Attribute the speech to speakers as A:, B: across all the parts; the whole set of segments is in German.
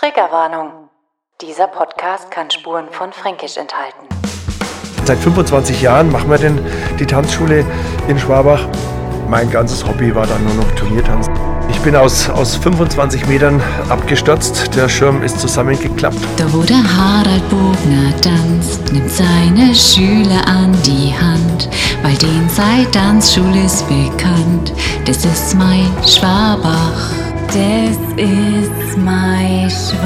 A: Triggerwarnung. Dieser Podcast kann Spuren von Fränkisch enthalten.
B: Seit 25 Jahren machen wir denn die Tanzschule in Schwabach. Mein ganzes Hobby war dann nur noch Turniertanz. Ich bin aus, aus 25 Metern abgestürzt. Der Schirm ist zusammengeklappt.
C: Da wo der Harald Bogner tanzt, nimmt seine Schüler an die Hand, weil den sei Tanzschule ist bekannt. Das ist mein Schwabach. Das ist mein Schwabach.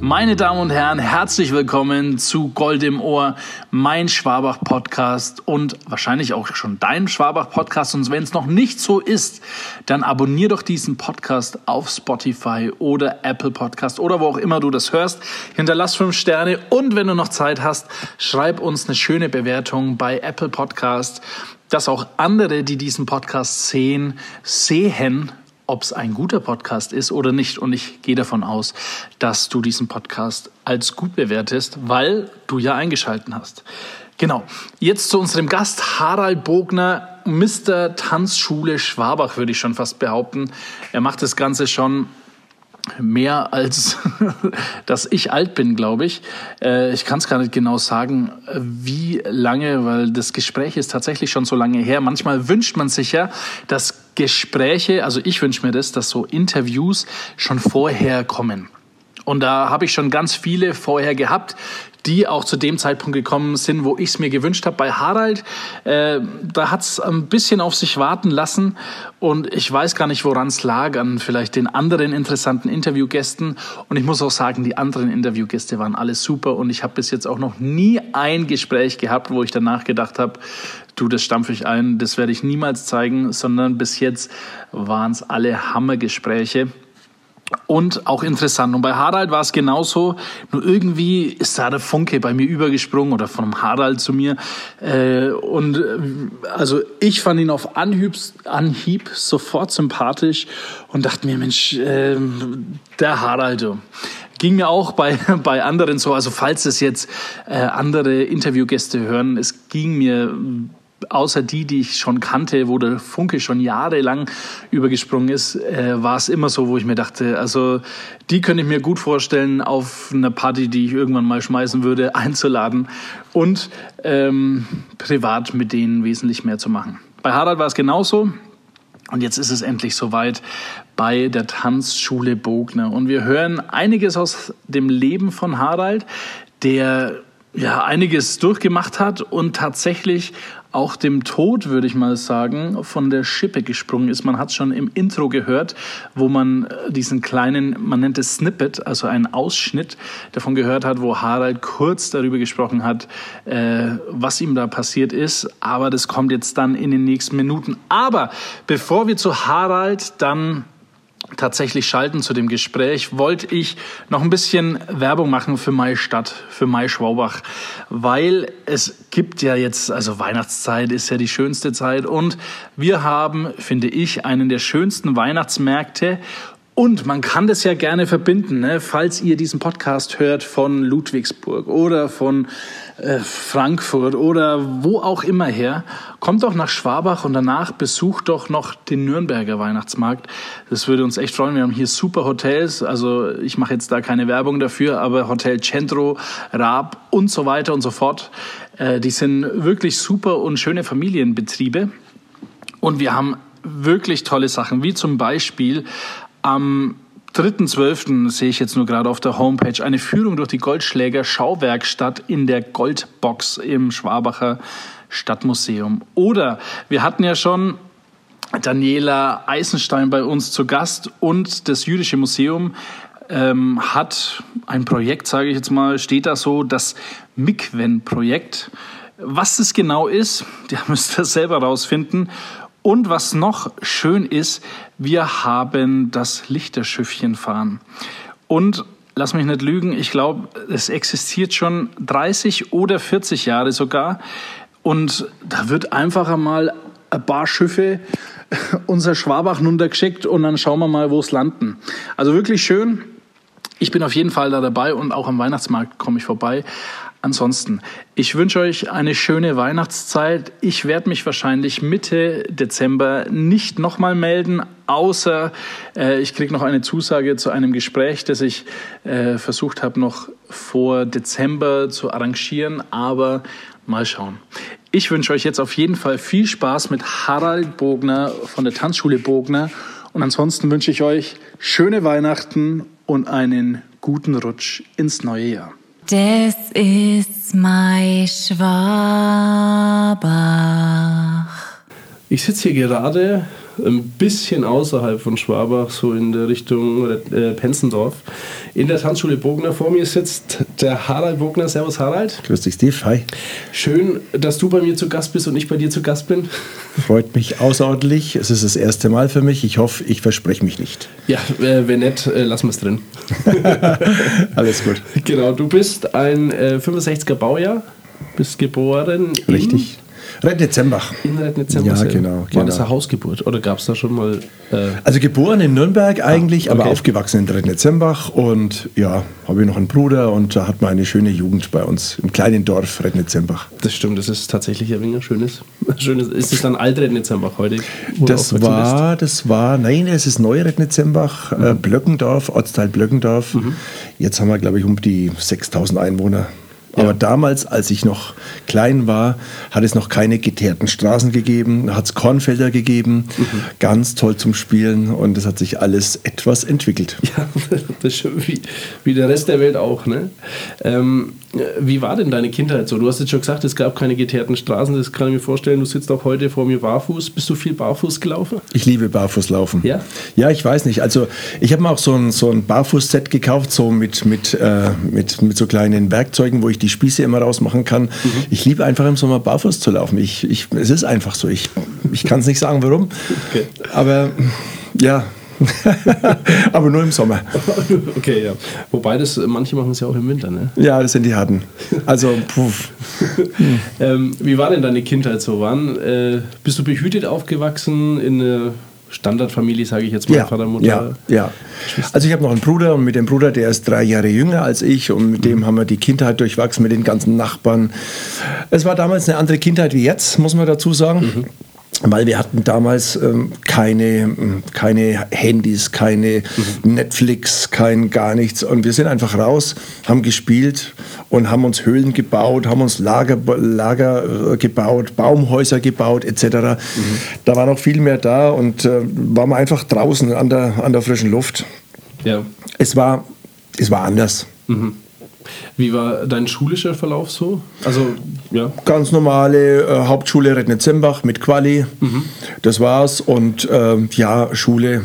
D: Meine Damen und Herren, herzlich willkommen zu Gold im Ohr, mein Schwabach-Podcast und wahrscheinlich auch schon dein Schwabach-Podcast. Und wenn es noch nicht so ist, dann abonnier doch diesen Podcast auf Spotify oder Apple Podcast oder wo auch immer du das hörst. Hinterlass fünf Sterne und wenn du noch Zeit hast, schreib uns eine schöne Bewertung bei Apple Podcast, dass auch andere, die diesen Podcast sehen, sehen, ob es ein guter Podcast ist oder nicht. Und ich gehe davon aus, dass du diesen Podcast als gut bewertest, weil du ja eingeschalten hast. Genau. Jetzt zu unserem Gast Harald Bogner, Mr. Tanzschule Schwabach, würde ich schon fast behaupten. Er macht das Ganze schon mehr als dass ich alt bin, glaube ich. Äh, ich kann es gar nicht genau sagen, wie lange, weil das Gespräch ist tatsächlich schon so lange her. Manchmal wünscht man sich ja, dass Gespräche, also ich wünsche mir das, dass so Interviews schon vorher kommen. Und da habe ich schon ganz viele vorher gehabt, die auch zu dem Zeitpunkt gekommen sind, wo ich es mir gewünscht habe. Bei Harald, äh, da hat es ein bisschen auf sich warten lassen und ich weiß gar nicht, woran es lag, an vielleicht den anderen interessanten Interviewgästen. Und ich muss auch sagen, die anderen Interviewgäste waren alle super und ich habe bis jetzt auch noch nie ein Gespräch gehabt, wo ich danach gedacht habe, du, das stampfe ich ein, das werde ich niemals zeigen, sondern bis jetzt waren es alle Hammergespräche und auch interessant. Und bei Harald war es genauso. Nur irgendwie ist da der Funke bei mir übergesprungen oder von Harald zu mir. Äh, und äh, also ich fand ihn auf Anhieb, Anhieb sofort sympathisch und dachte mir, Mensch, äh, der Harald. Ging mir auch bei, bei anderen so, also falls es jetzt äh, andere Interviewgäste hören, es ging mir außer die, die ich schon kannte, wo der Funke schon jahrelang übergesprungen ist, äh, war es immer so, wo ich mir dachte, also die könnte ich mir gut vorstellen, auf einer Party, die ich irgendwann mal schmeißen würde, einzuladen und ähm, privat mit denen wesentlich mehr zu machen. Bei Harald war es genauso. Und jetzt ist es endlich soweit bei der Tanzschule Bogner. Und wir hören einiges aus dem Leben von Harald, der ja einiges durchgemacht hat und tatsächlich auch dem Tod, würde ich mal sagen, von der Schippe gesprungen ist. Man hat es schon im Intro gehört, wo man äh, diesen kleinen, man nennt es Snippet, also einen Ausschnitt davon gehört hat, wo Harald kurz darüber gesprochen hat, äh, was ihm da passiert ist. Aber das kommt jetzt dann in den nächsten Minuten. Aber bevor wir zu Harald dann tatsächlich schalten zu dem Gespräch, wollte ich noch ein bisschen Werbung machen für Mai Stadt, für Mai Schwaubach, weil es gibt ja jetzt, also Weihnachtszeit ist ja die schönste Zeit und wir haben, finde ich, einen der schönsten Weihnachtsmärkte und man kann das ja gerne verbinden, ne? falls ihr diesen Podcast hört von Ludwigsburg oder von äh, Frankfurt oder wo auch immer her, kommt doch nach Schwabach und danach besucht doch noch den Nürnberger Weihnachtsmarkt. Das würde uns echt freuen. Wir haben hier super Hotels, also ich mache jetzt da keine Werbung dafür, aber Hotel Centro, Raab und so weiter und so fort. Äh, die sind wirklich super und schöne Familienbetriebe. Und wir haben wirklich tolle Sachen, wie zum Beispiel am 3.12. sehe ich jetzt nur gerade auf der Homepage eine Führung durch die Goldschläger Schauwerkstatt in der Goldbox im Schwabacher Stadtmuseum. Oder wir hatten ja schon Daniela Eisenstein bei uns zu Gast und das Jüdische Museum ähm, hat ein Projekt, sage ich jetzt mal, steht da so, das Mikwen-Projekt. Was es genau ist, der müsst ihr selber rausfinden. Und was noch schön ist, wir haben das Lichterschiffchen fahren. Und lass mich nicht lügen, ich glaube, es existiert schon 30 oder 40 Jahre sogar. Und da wird einfach einmal ein paar Schiffe unser Schwabach runtergeschickt und dann schauen wir mal, wo es landen. Also wirklich schön. Ich bin auf jeden Fall da dabei und auch am Weihnachtsmarkt komme ich vorbei. Ansonsten, ich wünsche euch eine schöne Weihnachtszeit. Ich werde mich wahrscheinlich Mitte Dezember nicht nochmal melden, außer äh, ich kriege noch eine Zusage zu einem Gespräch, das ich äh, versucht habe noch vor Dezember zu arrangieren, aber mal schauen. Ich wünsche euch jetzt auf jeden Fall viel Spaß mit Harald Bogner von der Tanzschule Bogner und ansonsten wünsche ich euch schöne Weihnachten und einen guten Rutsch ins neue Jahr.
C: Das ist mein Schwabach.
E: Ich sitze hier gerade ein bisschen außerhalb von Schwabach, so in der Richtung äh, Penzendorf. In der Tanzschule Bogner vor mir sitzt der Harald Bogner. Servus Harald.
B: Grüß dich, Steve. Hi.
E: Schön, dass du bei mir zu Gast bist und ich bei dir zu Gast bin.
B: Freut mich außerordentlich. Es ist das erste Mal für mich. Ich hoffe, ich verspreche mich nicht.
E: Ja, äh, wenn nicht, äh, lassen wir es drin.
B: Alles gut.
E: Genau, du bist ein äh, 65er Baujahr, bist geboren.
B: Richtig. Rednitzembach.
E: In Rednitzembach.
B: Ja, genau.
E: War
B: genau.
E: das eine Hausgeburt oder gab es da schon mal. Äh,
B: Also geboren in Nürnberg eigentlich, aber
E: okay.
B: aufgewachsen in Rednitzembach. Und ja, habe ich noch einen Bruder und da hat man eine schöne Jugend bei uns im kleinen Dorf Rednitzembach.
E: das stimmt, das ist tatsächlich ein wenig schönes. schönes ist es dann Alt-Rednitzembach heute? wo du
B: Das war, das war, nein, es ist Neu-Rednitzembach, äh, Blöckendorf, Ortsteil Blöckendorf. Jetzt haben wir, glaube ich, um die 6000 Einwohner. Aber
E: Ja.
B: damals, als ich noch klein war, hat es noch keine geteerten Straßen gegeben, da hat es Kornfelder gegeben, ganz toll zum Spielen und es hat sich alles etwas entwickelt.
E: Ja, das ist schon wie, wie der Rest der Welt auch. Ne? Ähm, wie war denn deine Kindheit so? Du hast jetzt schon gesagt, es gab keine geteerten Straßen. Das kann ich mir vorstellen. Du sitzt auch heute vor mir barfuß. Bist du viel barfuß gelaufen?
B: Ich liebe Barfußlaufen.
E: Ja?
B: Ja, ich weiß nicht. Also ich habe mir auch so ein, so ein Barfußset gekauft, so mit, mit, äh, mit, mit so kleinen Werkzeugen, wo ich die Spieße immer rausmachen kann. Ich liebe einfach im Sommer barfuß zu laufen. Ich, ich, es ist einfach so. Ich, ich kann es nicht sagen, warum.
E: Okay.
B: Aber ja, aber nur im Sommer.
E: okay, ja. Wobei das, manche machen es ja auch im Winter. Ne?
B: Ja, das sind die harten. Also, puh.
E: Ähm, wie war denn deine Kindheit so? Wann äh, bist du behütet aufgewachsen in einer Standardfamilie, sage ich jetzt mal,
B: Ja,
E: Vater, Mutter?
B: ja, ja. Also ich habe noch einen Bruder und mit dem Bruder, der ist drei Jahre jünger als ich und mit dem haben wir die Kindheit durchwachsen mit den ganzen Nachbarn. Es war damals eine andere Kindheit wie jetzt, muss man dazu sagen. Weil wir hatten damals ähm, keine, ähm, keine Handys, keine Netflix, kein gar nichts. Und wir sind einfach raus, haben gespielt und haben uns Höhlen gebaut, haben uns Lager, Lager äh, gebaut, Baumhäuser gebaut etc. Da war noch viel mehr da und äh, waren wir einfach draußen an der, an der frischen Luft.
E: ja.
B: Es war, es war anders.
E: Wie war dein schulischer Verlauf so? Also, ja.
B: Ganz normale äh, Hauptschule Rednitzembach mit Quali. Das war's. Und ähm, ja, Schule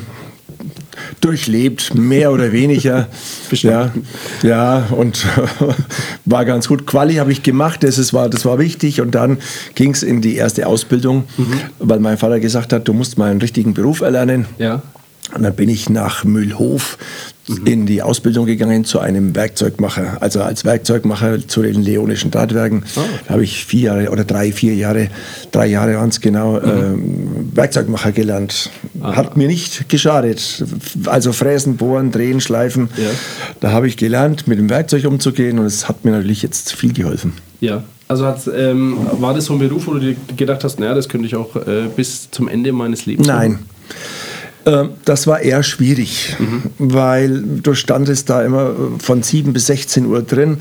B: durchlebt, mehr oder weniger. ja, ja, und war ganz gut. Quali habe ich gemacht, das, ist, war, das war wichtig. Und dann ging es in die erste Ausbildung, weil mein Vater gesagt hat, du musst mal einen richtigen Beruf erlernen.
E: Ja.
B: Und dann bin ich nach Mühlhof in die Ausbildung gegangen zu einem Werkzeugmacher. Also als Werkzeugmacher zu den Leonischen Drahtwerken. Da habe ich vier Jahre oder drei, vier Jahre, drei Jahre waren es genau, ähm, Werkzeugmacher gelernt. Hat mir nicht geschadet. Also Fräsen, Bohren, Drehen, Schleifen.
E: Ja.
B: Da habe ich gelernt, mit dem Werkzeug umzugehen und es hat mir natürlich jetzt viel geholfen.
E: Ja. Also ähm, war das so ein Beruf, wo du dir gedacht hast, naja, das könnte ich auch äh, bis zum Ende meines Lebens
B: Nein.
E: machen?
B: Ähm, Das war eher schwierig, weil du standest da immer äh, von 7 bis 16 Uhr drin,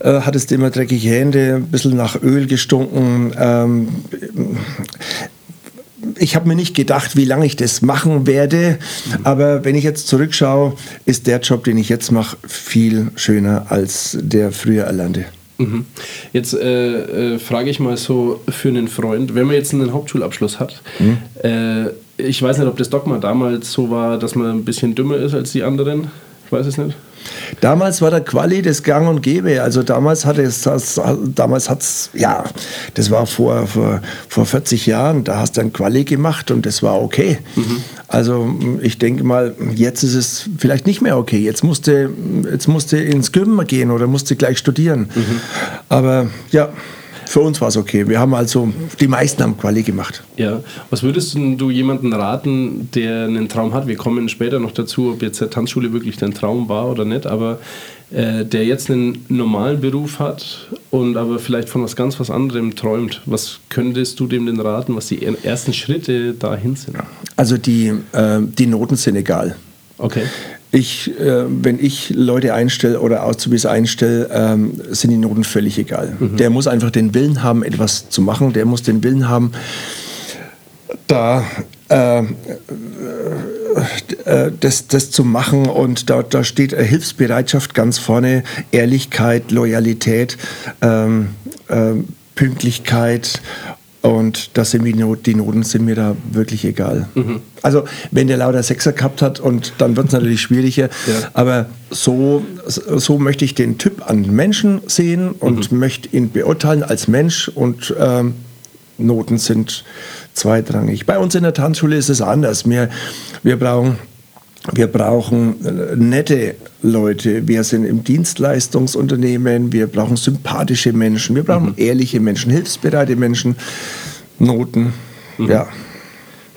B: äh, hattest immer dreckige Hände, ein bisschen nach Öl gestunken. Ähm, ich habe mir nicht gedacht, wie lange ich das machen werde, aber wenn ich jetzt zurückschaue, ist der Job, den ich jetzt mache, viel schöner als der früher erlernte.
E: Mhm. Jetzt äh, äh, frage ich mal so für einen Freund, wenn man jetzt einen Hauptschulabschluss hat, äh, ich weiß nicht, ob das Dogma damals so war, dass man ein bisschen dümmer ist als die anderen. Ich weiß es nicht.
B: Damals war der Quali das Gang und Gäbe. Also damals hatte es, das, damals hat's, ja, das war vor, vor, vor 40 Jahren, da hast du ein Quali gemacht und das war okay. Also ich denke mal, jetzt ist es vielleicht nicht mehr okay. Jetzt musste, jetzt musste ins Gym gehen oder musste gleich studieren. Aber ja, Für uns war es okay. Wir haben also, die meisten haben Quali gemacht.
E: Ja. Was würdest du jemandem raten, der einen Traum hat? Wir kommen später noch dazu, ob jetzt der Tanzschule wirklich dein Traum war oder nicht, aber äh, der jetzt einen normalen Beruf hat und aber vielleicht von was ganz was anderem träumt. Was könntest du dem denn raten, was die ersten Schritte dahin sind?
B: Also die, äh, die Noten sind egal.
E: Okay.
B: Ich, äh, wenn ich Leute einstelle oder Auszubildende einstelle, ähm, sind die Noten völlig egal. Mhm. Der muss einfach den Willen haben, etwas zu machen. Der muss den Willen haben, da äh, äh, das, das zu machen. Und da, da steht Hilfsbereitschaft ganz vorne, Ehrlichkeit, Loyalität, ähm, äh, Pünktlichkeit und das sind die, Not, die Noten sind mir da wirklich egal. Mhm. Also wenn der lauter Sechser gehabt hat und dann wird es natürlich schwieriger. Ja. Aber so, so möchte ich den Typ an Menschen sehen und mhm. möchte ihn beurteilen als Mensch und ähm, Noten sind zweitrangig. Bei uns in der Tanzschule ist es anders. Wir, wir brauchen wir brauchen äh, nette Leute. Wir sind im Dienstleistungsunternehmen. Wir brauchen sympathische Menschen. Wir brauchen mhm. ehrliche Menschen, hilfsbereite Menschen, Noten. Mhm. Ja.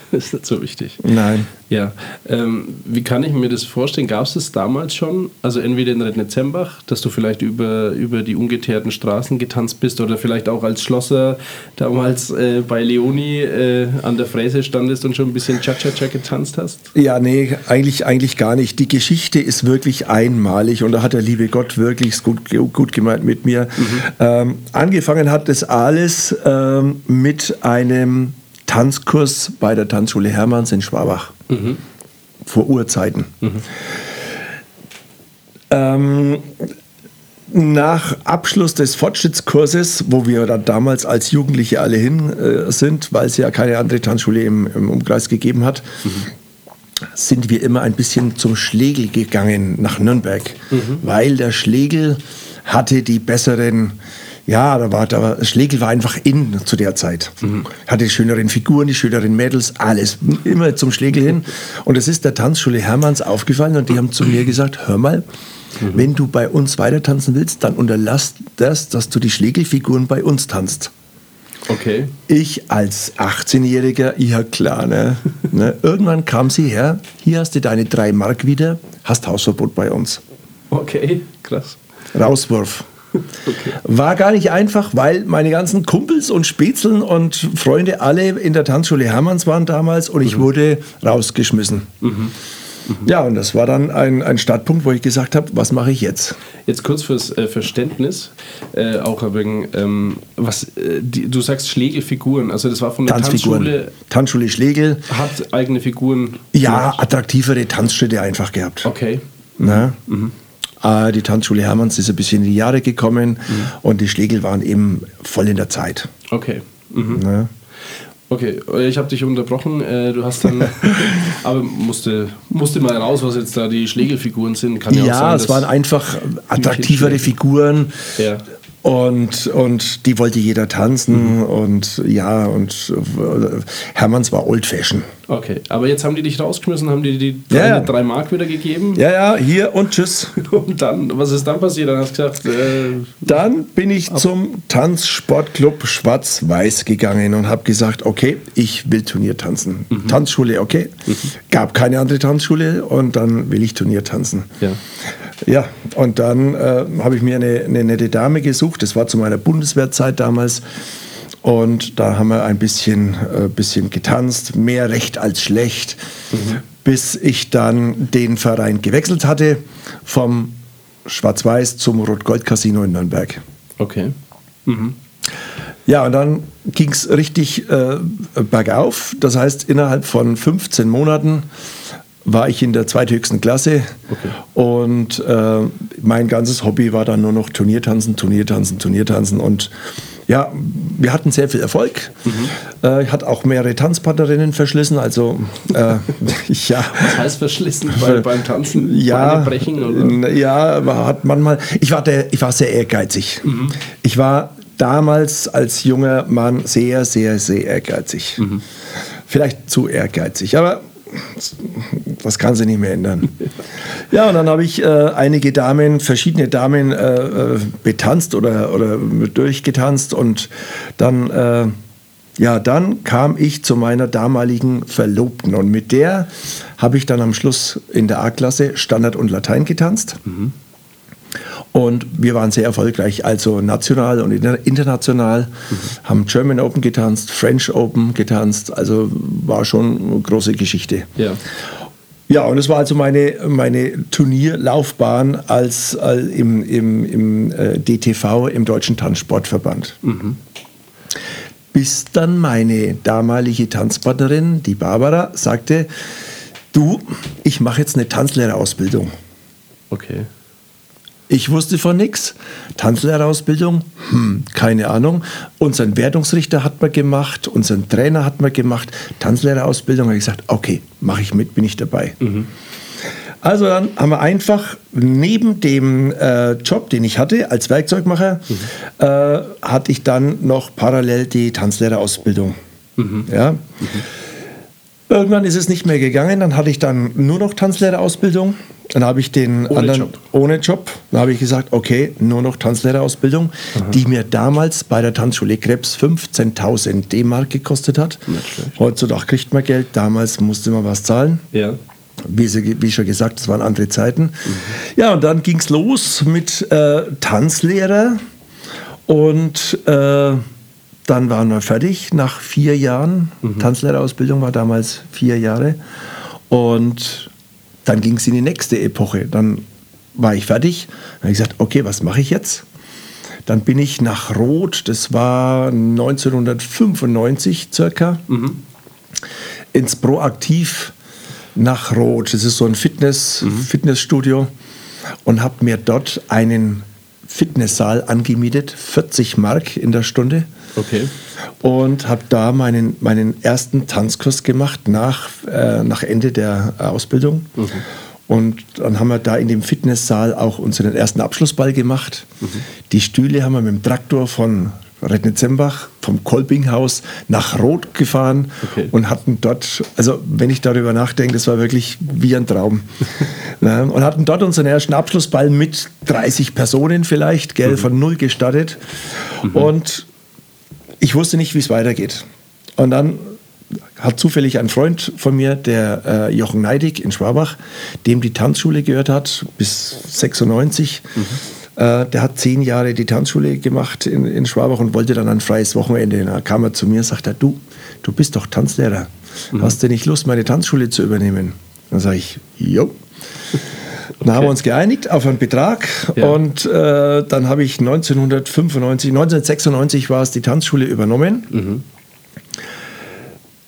E: ist nicht so wichtig.
B: Nein.
E: Ja. Ähm, wie kann ich mir das vorstellen? Gab es das damals schon? Also entweder in Rednetzembach, dass du vielleicht über, über die ungeteerten Straßen getanzt bist oder vielleicht auch als Schlosser damals äh, bei Leoni äh, an der Fräse standest und schon ein bisschen Cha-Cha-Cha getanzt hast?
B: Ja, nee, eigentlich, eigentlich gar nicht. Die Geschichte ist wirklich einmalig und da hat der liebe Gott wirklich gut, gut gemeint mit mir. Mhm. Ähm, angefangen hat das alles ähm, mit einem Tanzkurs bei der Tanzschule Hermanns in Schwabach. Mhm. Vor Urzeiten. Mhm. Ähm, nach Abschluss des Fortschrittskurses, wo wir da damals als Jugendliche alle hin äh, sind, weil es ja keine andere Tanzschule im, im Umkreis gegeben hat, mhm. sind wir immer ein bisschen zum Schlegel gegangen nach Nürnberg, mhm. weil der Schlegel hatte die besseren ja, da war, da Schlegel war einfach in zu der Zeit. Mhm. Hatte die schöneren Figuren, die schöneren Mädels, alles. Immer zum Schlegel hin. Und es ist der Tanzschule Hermanns aufgefallen und die haben zu mir gesagt, hör mal, mhm. wenn du bei uns weiter tanzen willst, dann unterlass das, dass du die Schlegelfiguren bei uns tanzt.
E: Okay.
B: Ich als 18-Jähriger, ja klar, ne? ne? Irgendwann kam sie her, hier hast du deine drei Mark wieder, hast Hausverbot bei uns.
E: Okay, krass.
B: Rauswurf. Okay. War gar nicht einfach, weil meine ganzen Kumpels und Spätzeln und Freunde alle in der Tanzschule Hermanns waren damals und ich mhm. wurde rausgeschmissen. Mhm. Mhm. Ja, und das war dann ein, ein Startpunkt, wo ich gesagt habe, was mache ich jetzt?
E: Jetzt kurz fürs äh, Verständnis, äh, auch wegen, ähm, was, äh, die, du sagst Schlegelfiguren, also das war von der Tanzschule.
B: Tanzschule Schlegel.
E: Hat eigene Figuren.
B: Ja, gemacht. attraktivere Tanzschritte einfach gehabt.
E: Okay.
B: Na? Mhm. Äh, die Tanzschule Hermanns ist ein bisschen in die Jahre gekommen mhm. und die Schlegel waren eben voll in der Zeit.
E: Okay. Mhm. Ja. Okay, ich habe dich unterbrochen. Äh, du hast dann, aber musste, musste mal raus, was jetzt da die Schlegelfiguren sind.
B: Kann ja, ja sein, es waren einfach attraktivere Figuren. Ja. Und, und die wollte jeder tanzen mhm. und ja, und äh, Hermanns war old fashion.
E: Okay, aber jetzt haben die dich rausgeschmissen, haben die die drei, ja, drei Mark wieder gegeben?
B: Ja, ja, hier und tschüss.
E: Und dann, was ist dann passiert? Dann hast du gesagt, äh,
B: Dann bin ich ab. zum Tanzsportclub Schwarz-Weiß gegangen und habe gesagt, okay, ich will Turnier tanzen. Mhm. Tanzschule, okay. Mhm. Gab keine andere Tanzschule und dann will ich Turnier tanzen.
E: Ja.
B: Ja, und dann äh, habe ich mir eine, eine nette Dame gesucht. Das war zu meiner Bundeswehrzeit damals. Und da haben wir ein bisschen, äh, bisschen getanzt, mehr recht als schlecht, mhm. bis ich dann den Verein gewechselt hatte vom Schwarz-Weiß zum Rot-Gold-Casino in Nürnberg.
E: Okay. Mhm.
B: Ja, und dann ging es richtig äh, bergauf. Das heißt, innerhalb von 15 Monaten war ich in der zweithöchsten Klasse okay. und äh, mein ganzes Hobby war dann nur noch Turniertanzen, Turniertanzen, Turniertanzen und ja, wir hatten sehr viel Erfolg. Mhm. Äh, ich hatte auch mehrere Tanzpartnerinnen verschlissen. Also, äh,
E: ja. Was heißt verschlissen bei, beim Tanzen?
B: Ja, brechen, oder? ja, hat manchmal. Ich war, der, ich war sehr ehrgeizig. Mhm. Ich war damals als junger Mann sehr, sehr, sehr ehrgeizig. Mhm. Vielleicht zu ehrgeizig. Aber das kann sich nicht mehr ändern. Ja, und dann habe ich äh, einige Damen, verschiedene Damen äh, äh, betanzt oder, oder durchgetanzt und dann, äh, ja, dann kam ich zu meiner damaligen Verlobten und mit der habe ich dann am Schluss in der A-Klasse Standard und Latein getanzt. Mhm. Und wir waren sehr erfolgreich, also national und international, mhm. haben German Open getanzt, French Open getanzt, also war schon eine große Geschichte.
E: Ja.
B: Ja, und es war also meine, meine Turnierlaufbahn als, als im, im, im äh, DTV, im Deutschen Tanzsportverband. Mhm. Bis dann meine damalige Tanzpartnerin, die Barbara, sagte, du, ich mache jetzt eine Tanzlehrerausbildung.
E: Okay.
B: Ich wusste von nichts. Tanzlehrerausbildung? Hm, keine Ahnung. Unseren Wertungsrichter hat man gemacht, unseren Trainer hat man gemacht. Tanzlehrerausbildung habe ich gesagt, okay, mache ich mit, bin ich dabei. Mhm. Also dann haben wir einfach neben dem äh, Job, den ich hatte als Werkzeugmacher, mhm. äh, hatte ich dann noch parallel die Tanzlehrerausbildung. Mhm. Ja. Irgendwann ist es nicht mehr gegangen, dann hatte ich dann nur noch Tanzlehrerausbildung. Dann habe ich den ohne anderen Job. ohne Job. Dann habe ich gesagt, okay, nur noch Tanzlehrerausbildung, Aha. die mir damals bei der Tanzschule Krebs 15.000 D-Mark gekostet hat. Heutzutage kriegt man Geld, damals musste man was zahlen.
E: Ja.
B: Wie, sie, wie schon gesagt, das waren andere Zeiten. Mhm. Ja, und dann ging es los mit äh, Tanzlehrer und äh, dann waren wir fertig nach vier Jahren. Mhm. Tanzlehrerausbildung war damals vier Jahre. Und dann ging es in die nächste Epoche. Dann war ich fertig. Dann habe ich gesagt, okay, was mache ich jetzt? Dann bin ich nach Rot, das war 1995 circa, mhm. ins Proaktiv nach Rot. Das ist so ein Fitness, mhm. Fitnessstudio und habe mir dort einen Fitnesssaal angemietet, 40 Mark in der Stunde.
E: Okay.
B: Und habe da meinen, meinen ersten Tanzkurs gemacht nach, äh, nach Ende der Ausbildung. Mhm. Und dann haben wir da in dem Fitnesssaal auch unseren ersten Abschlussball gemacht. Mhm. Die Stühle haben wir mit dem Traktor von Rednitzembach vom Kolbinghaus nach Rot gefahren okay. und hatten dort, also wenn ich darüber nachdenke, das war wirklich wie ein Traum. ja, und hatten dort unseren ersten Abschlussball mit 30 Personen vielleicht, gell, mhm. von null gestartet. Mhm. Und ich wusste nicht, wie es weitergeht. Und dann hat zufällig ein Freund von mir, der äh, Jochen Neidig in Schwabach, dem die Tanzschule gehört hat, bis 96. Mhm. Äh, der hat zehn Jahre die Tanzschule gemacht in, in Schwabach und wollte dann ein freies Wochenende. Da kam er zu mir und sagte, du, du bist doch Tanzlehrer. Mhm. Hast du nicht Lust, meine Tanzschule zu übernehmen? Dann sage ich, jo. Dann haben wir uns geeinigt auf einen Betrag ja. und äh, dann habe ich 1995, 1996 war es die Tanzschule übernommen. Mhm.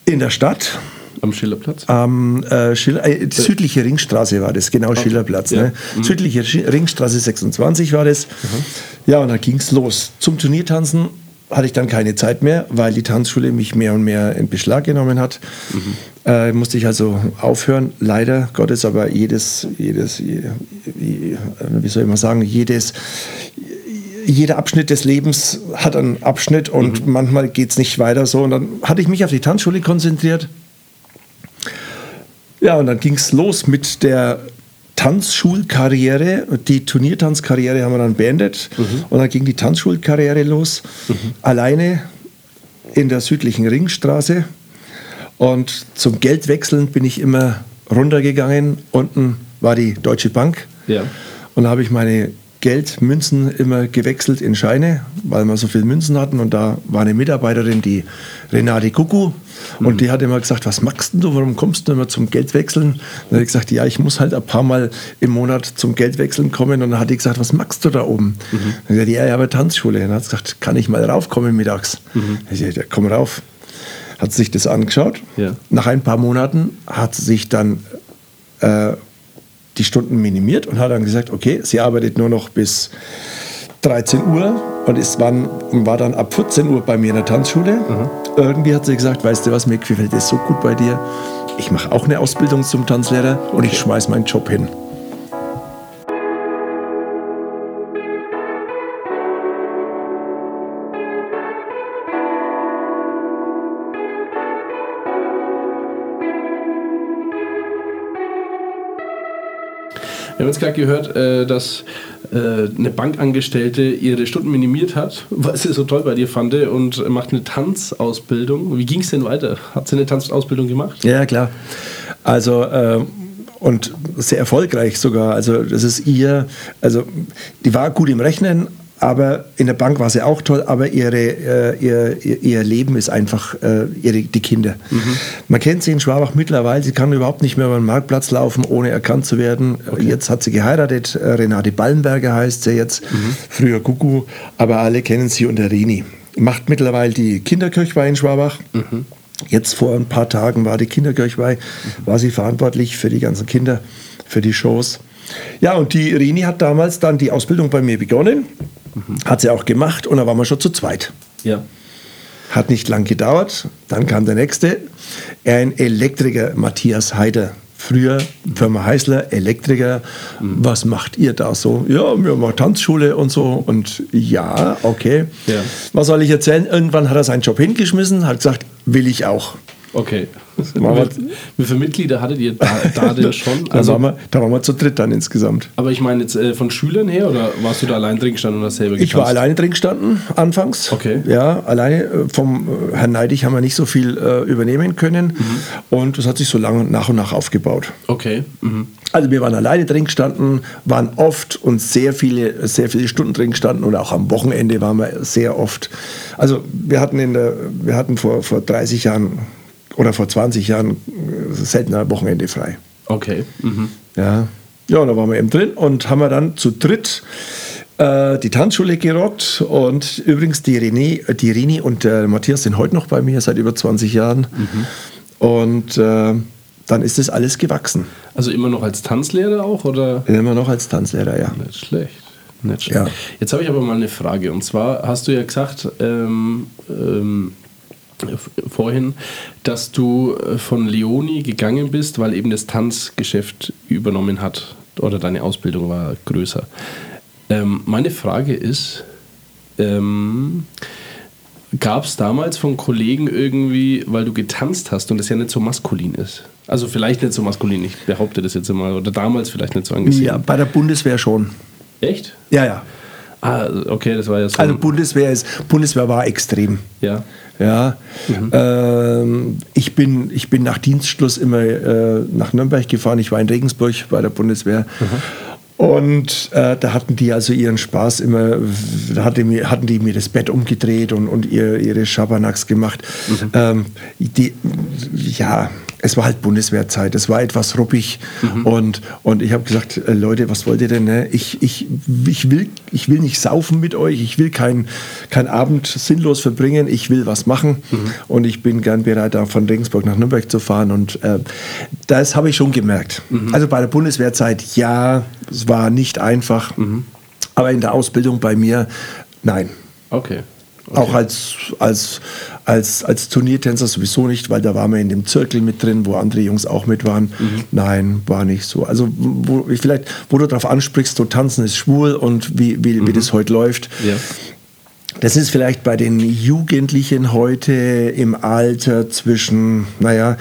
B: In der Stadt.
E: Am Schillerplatz?
B: Am äh, Schiller, äh, südliche Ringstraße war das, genau, okay. Schillerplatz. Ja. Ne? Mhm. Südliche Ringstraße 26 war das. Mhm. Ja, und dann ging es los. Zum Turniertanzen hatte ich dann keine Zeit mehr, weil die Tanzschule mich mehr und mehr in Beschlag genommen hat. Mhm. Äh, musste ich also aufhören, leider Gottes, aber jedes, jedes, wie soll ich mal sagen, jedes, jeder Abschnitt des Lebens hat einen Abschnitt und mhm. manchmal geht es nicht weiter so. Und dann hatte ich mich auf die Tanzschule konzentriert. Ja, und dann ging es los mit der Tanzschulkarriere. Die Turniertanzkarriere haben wir dann beendet mhm. und dann ging die Tanzschulkarriere los. Mhm. Alleine in der südlichen Ringstraße. Und zum Geldwechseln bin ich immer runtergegangen. Unten war die Deutsche Bank.
E: Ja.
B: Und da habe ich meine Geldmünzen immer gewechselt in Scheine, weil wir so viele Münzen hatten. Und da war eine Mitarbeiterin, die Renate Kuku, und mhm. die hat immer gesagt, was machst du, warum kommst du immer zum Geldwechseln? Und dann habe ich gesagt, ja, ich muss halt ein paar Mal im Monat zum Geldwechseln kommen. Und dann hat die gesagt, was machst du da oben? Mhm. Dann ich gesagt, ja, ich habe Tanzschule. Und dann hat sie gesagt, kann ich mal raufkommen mittags? Mhm. Ich gesagt, ja, komm rauf. Hat sich das angeschaut.
E: Ja.
B: Nach ein paar Monaten hat sie sich dann äh, die Stunden minimiert und hat dann gesagt, okay, sie arbeitet nur noch bis 13 Uhr und ist wann, war dann ab 14 Uhr bei mir in der Tanzschule. Mhm. Irgendwie hat sie gesagt, weißt du was, mir gefällt das so gut bei dir. Ich mache auch eine Ausbildung zum Tanzlehrer und ich schmeiß meinen Job hin.
E: Wir haben jetzt gerade gehört, äh, dass äh, eine Bankangestellte ihre Stunden minimiert hat, was sie so toll bei dir fand und macht eine Tanzausbildung. Wie ging es denn weiter? Hat sie eine Tanzausbildung gemacht?
B: Ja, klar. Also, äh, und sehr erfolgreich sogar. Also, das ist ihr, also, die war gut im Rechnen, aber in der Bank war sie auch toll, aber ihre, äh, ihr, ihr Leben ist einfach äh, ihre, die Kinder. Mhm. Man kennt sie in Schwabach mittlerweile, sie kann überhaupt nicht mehr über den Marktplatz laufen, ohne erkannt zu werden. Okay. Jetzt hat sie geheiratet, äh, Renate Ballenberger heißt sie jetzt, mhm. früher Gugu, aber alle kennen sie unter Rini. Macht mittlerweile die Kinderkirchweih in Schwabach. Mhm. Jetzt vor ein paar Tagen war die Kinderkirchweih, mhm. war sie verantwortlich für die ganzen Kinder, für die Shows. Ja, und die Rini hat damals dann die Ausbildung bei mir begonnen. Hat sie auch gemacht und da waren wir schon zu zweit.
E: Ja.
B: Hat nicht lang gedauert. Dann kam der nächste, ein Elektriker, Matthias Heider. Früher Firma Heißler, Elektriker. Mhm. Was macht ihr da so? Ja, wir machen Tanzschule und so. Und ja, okay.
E: Ja.
B: Was soll ich erzählen? Irgendwann hat er seinen Job hingeschmissen, hat gesagt, will ich auch.
E: Okay. Wie viele Mitglieder hattet ihr da, da denn schon?
B: Also, da, waren wir, da waren wir zu dritt dann insgesamt.
E: Aber ich meine jetzt äh, von Schülern her oder warst du da allein drin gestanden und hast selber
B: getanzt? Ich war alleine drin gestanden anfangs.
E: Okay.
B: Ja, alleine. Äh, vom äh, Herrn Neidig haben wir nicht so viel äh, übernehmen können. Mhm. Und das hat sich so lange nach und nach aufgebaut.
E: Okay. Mhm.
B: Also wir waren alleine drin gestanden, waren oft und sehr viele, sehr viele Stunden drin gestanden und auch am Wochenende waren wir sehr oft. Also wir hatten in der, wir hatten vor, vor 30 Jahren oder vor 20 Jahren äh, selten ein Wochenende frei.
E: Okay. Mhm.
B: Ja. ja, da waren wir eben drin und haben wir dann zu dritt äh, die Tanzschule gerockt. Und übrigens, die René, die Rini und der Matthias sind heute noch bei mir seit über 20 Jahren. Mhm. Und äh, dann ist das alles gewachsen.
E: Also immer noch als Tanzlehrer auch? Oder?
B: Immer noch als Tanzlehrer, ja.
E: Nicht schlecht. Nicht schlecht. Ja. Jetzt habe ich aber mal eine Frage. Und zwar hast du ja gesagt, ähm, ähm, vorhin, dass du äh, von Leoni gegangen bist, weil eben das Tanzgeschäft übernommen hat oder deine Ausbildung war größer. Ähm, meine Frage ist, ähm, gab es damals von Kollegen irgendwie, weil du getanzt hast und das ja nicht so maskulin ist? Also vielleicht nicht so maskulin, ich behaupte das jetzt mal, oder damals vielleicht nicht so angesehen. Ja,
B: bei der Bundeswehr schon.
E: Echt?
B: Ja, ja.
E: Ah, okay, das war ja so.
B: Also Bundeswehr ist, Bundeswehr war extrem.
E: Ja.
B: Ja. Mhm. Ähm, ich, bin, ich bin nach Dienstschluss immer äh, nach Nürnberg gefahren. Ich war in Regensburg bei der Bundeswehr. Mhm. Und äh, da hatten die also ihren Spaß immer, da hatte hatten die mir das Bett umgedreht und, und ihr, ihre Schabernacks gemacht. Mhm. Ähm, die, ja, es war halt Bundeswehrzeit, es war etwas ruppig mhm. und, und ich habe gesagt, äh, Leute, was wollt ihr denn? Ne? Ich, ich, ich, will, ich will nicht saufen mit euch, ich will keinen kein Abend sinnlos verbringen, ich will was machen mhm. und ich bin gern bereit, da von Regensburg nach Nürnberg zu fahren und äh, das habe ich schon gemerkt. Mhm. Also bei der Bundeswehrzeit, ja, es war nicht einfach, mhm. aber in der Ausbildung bei mir, nein.
E: Okay.
B: Okay. Auch als, als, als, als Turniertänzer sowieso nicht, weil da waren wir in dem Zirkel mit drin, wo andere Jungs auch mit waren. Mhm. Nein, war nicht so. Also wo, vielleicht, wo du darauf ansprichst, so tanzen ist schwul und wie, wie, mhm. wie das heute läuft.
E: Ja.
B: Das ist vielleicht bei den Jugendlichen heute im Alter zwischen, naja,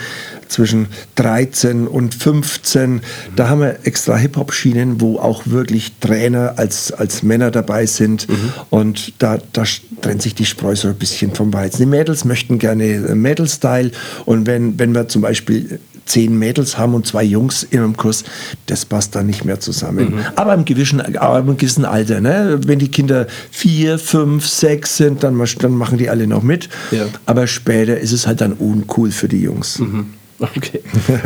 B: zwischen 13 und 15. Da haben wir extra Hip-Hop-Schienen, wo auch wirklich Trainer als, als Männer dabei sind. Mhm. Und da, da trennt sich die Spreu so ein bisschen vom Weizen. Die Mädels möchten gerne Mädel-Style. Und wenn, wenn wir zum Beispiel zehn Mädels haben und zwei Jungs in einem Kurs, das passt dann nicht mehr zusammen. Mhm. Aber im gewissen, aber im gewissen Alter, ne? wenn die Kinder vier, fünf, sechs sind, dann, dann machen die alle noch mit.
E: Ja.
B: Aber später ist es halt dann uncool für die Jungs.
E: Mhm. Okay.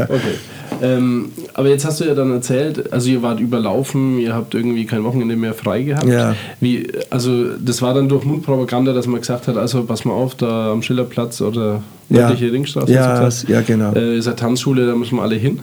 E: okay. ähm, aber jetzt hast du ja dann erzählt, also ihr wart überlaufen, ihr habt irgendwie kein Wochenende mehr frei gehabt.
B: Ja.
E: Wie, also das war dann durch Mundpropaganda, dass man gesagt hat, also pass mal auf, da am Schillerplatz oder nördliche
B: ja.
E: Ringstraße.
B: Ja, ja, genau.
E: Äh, ist eine Tanzschule, da müssen wir alle hin.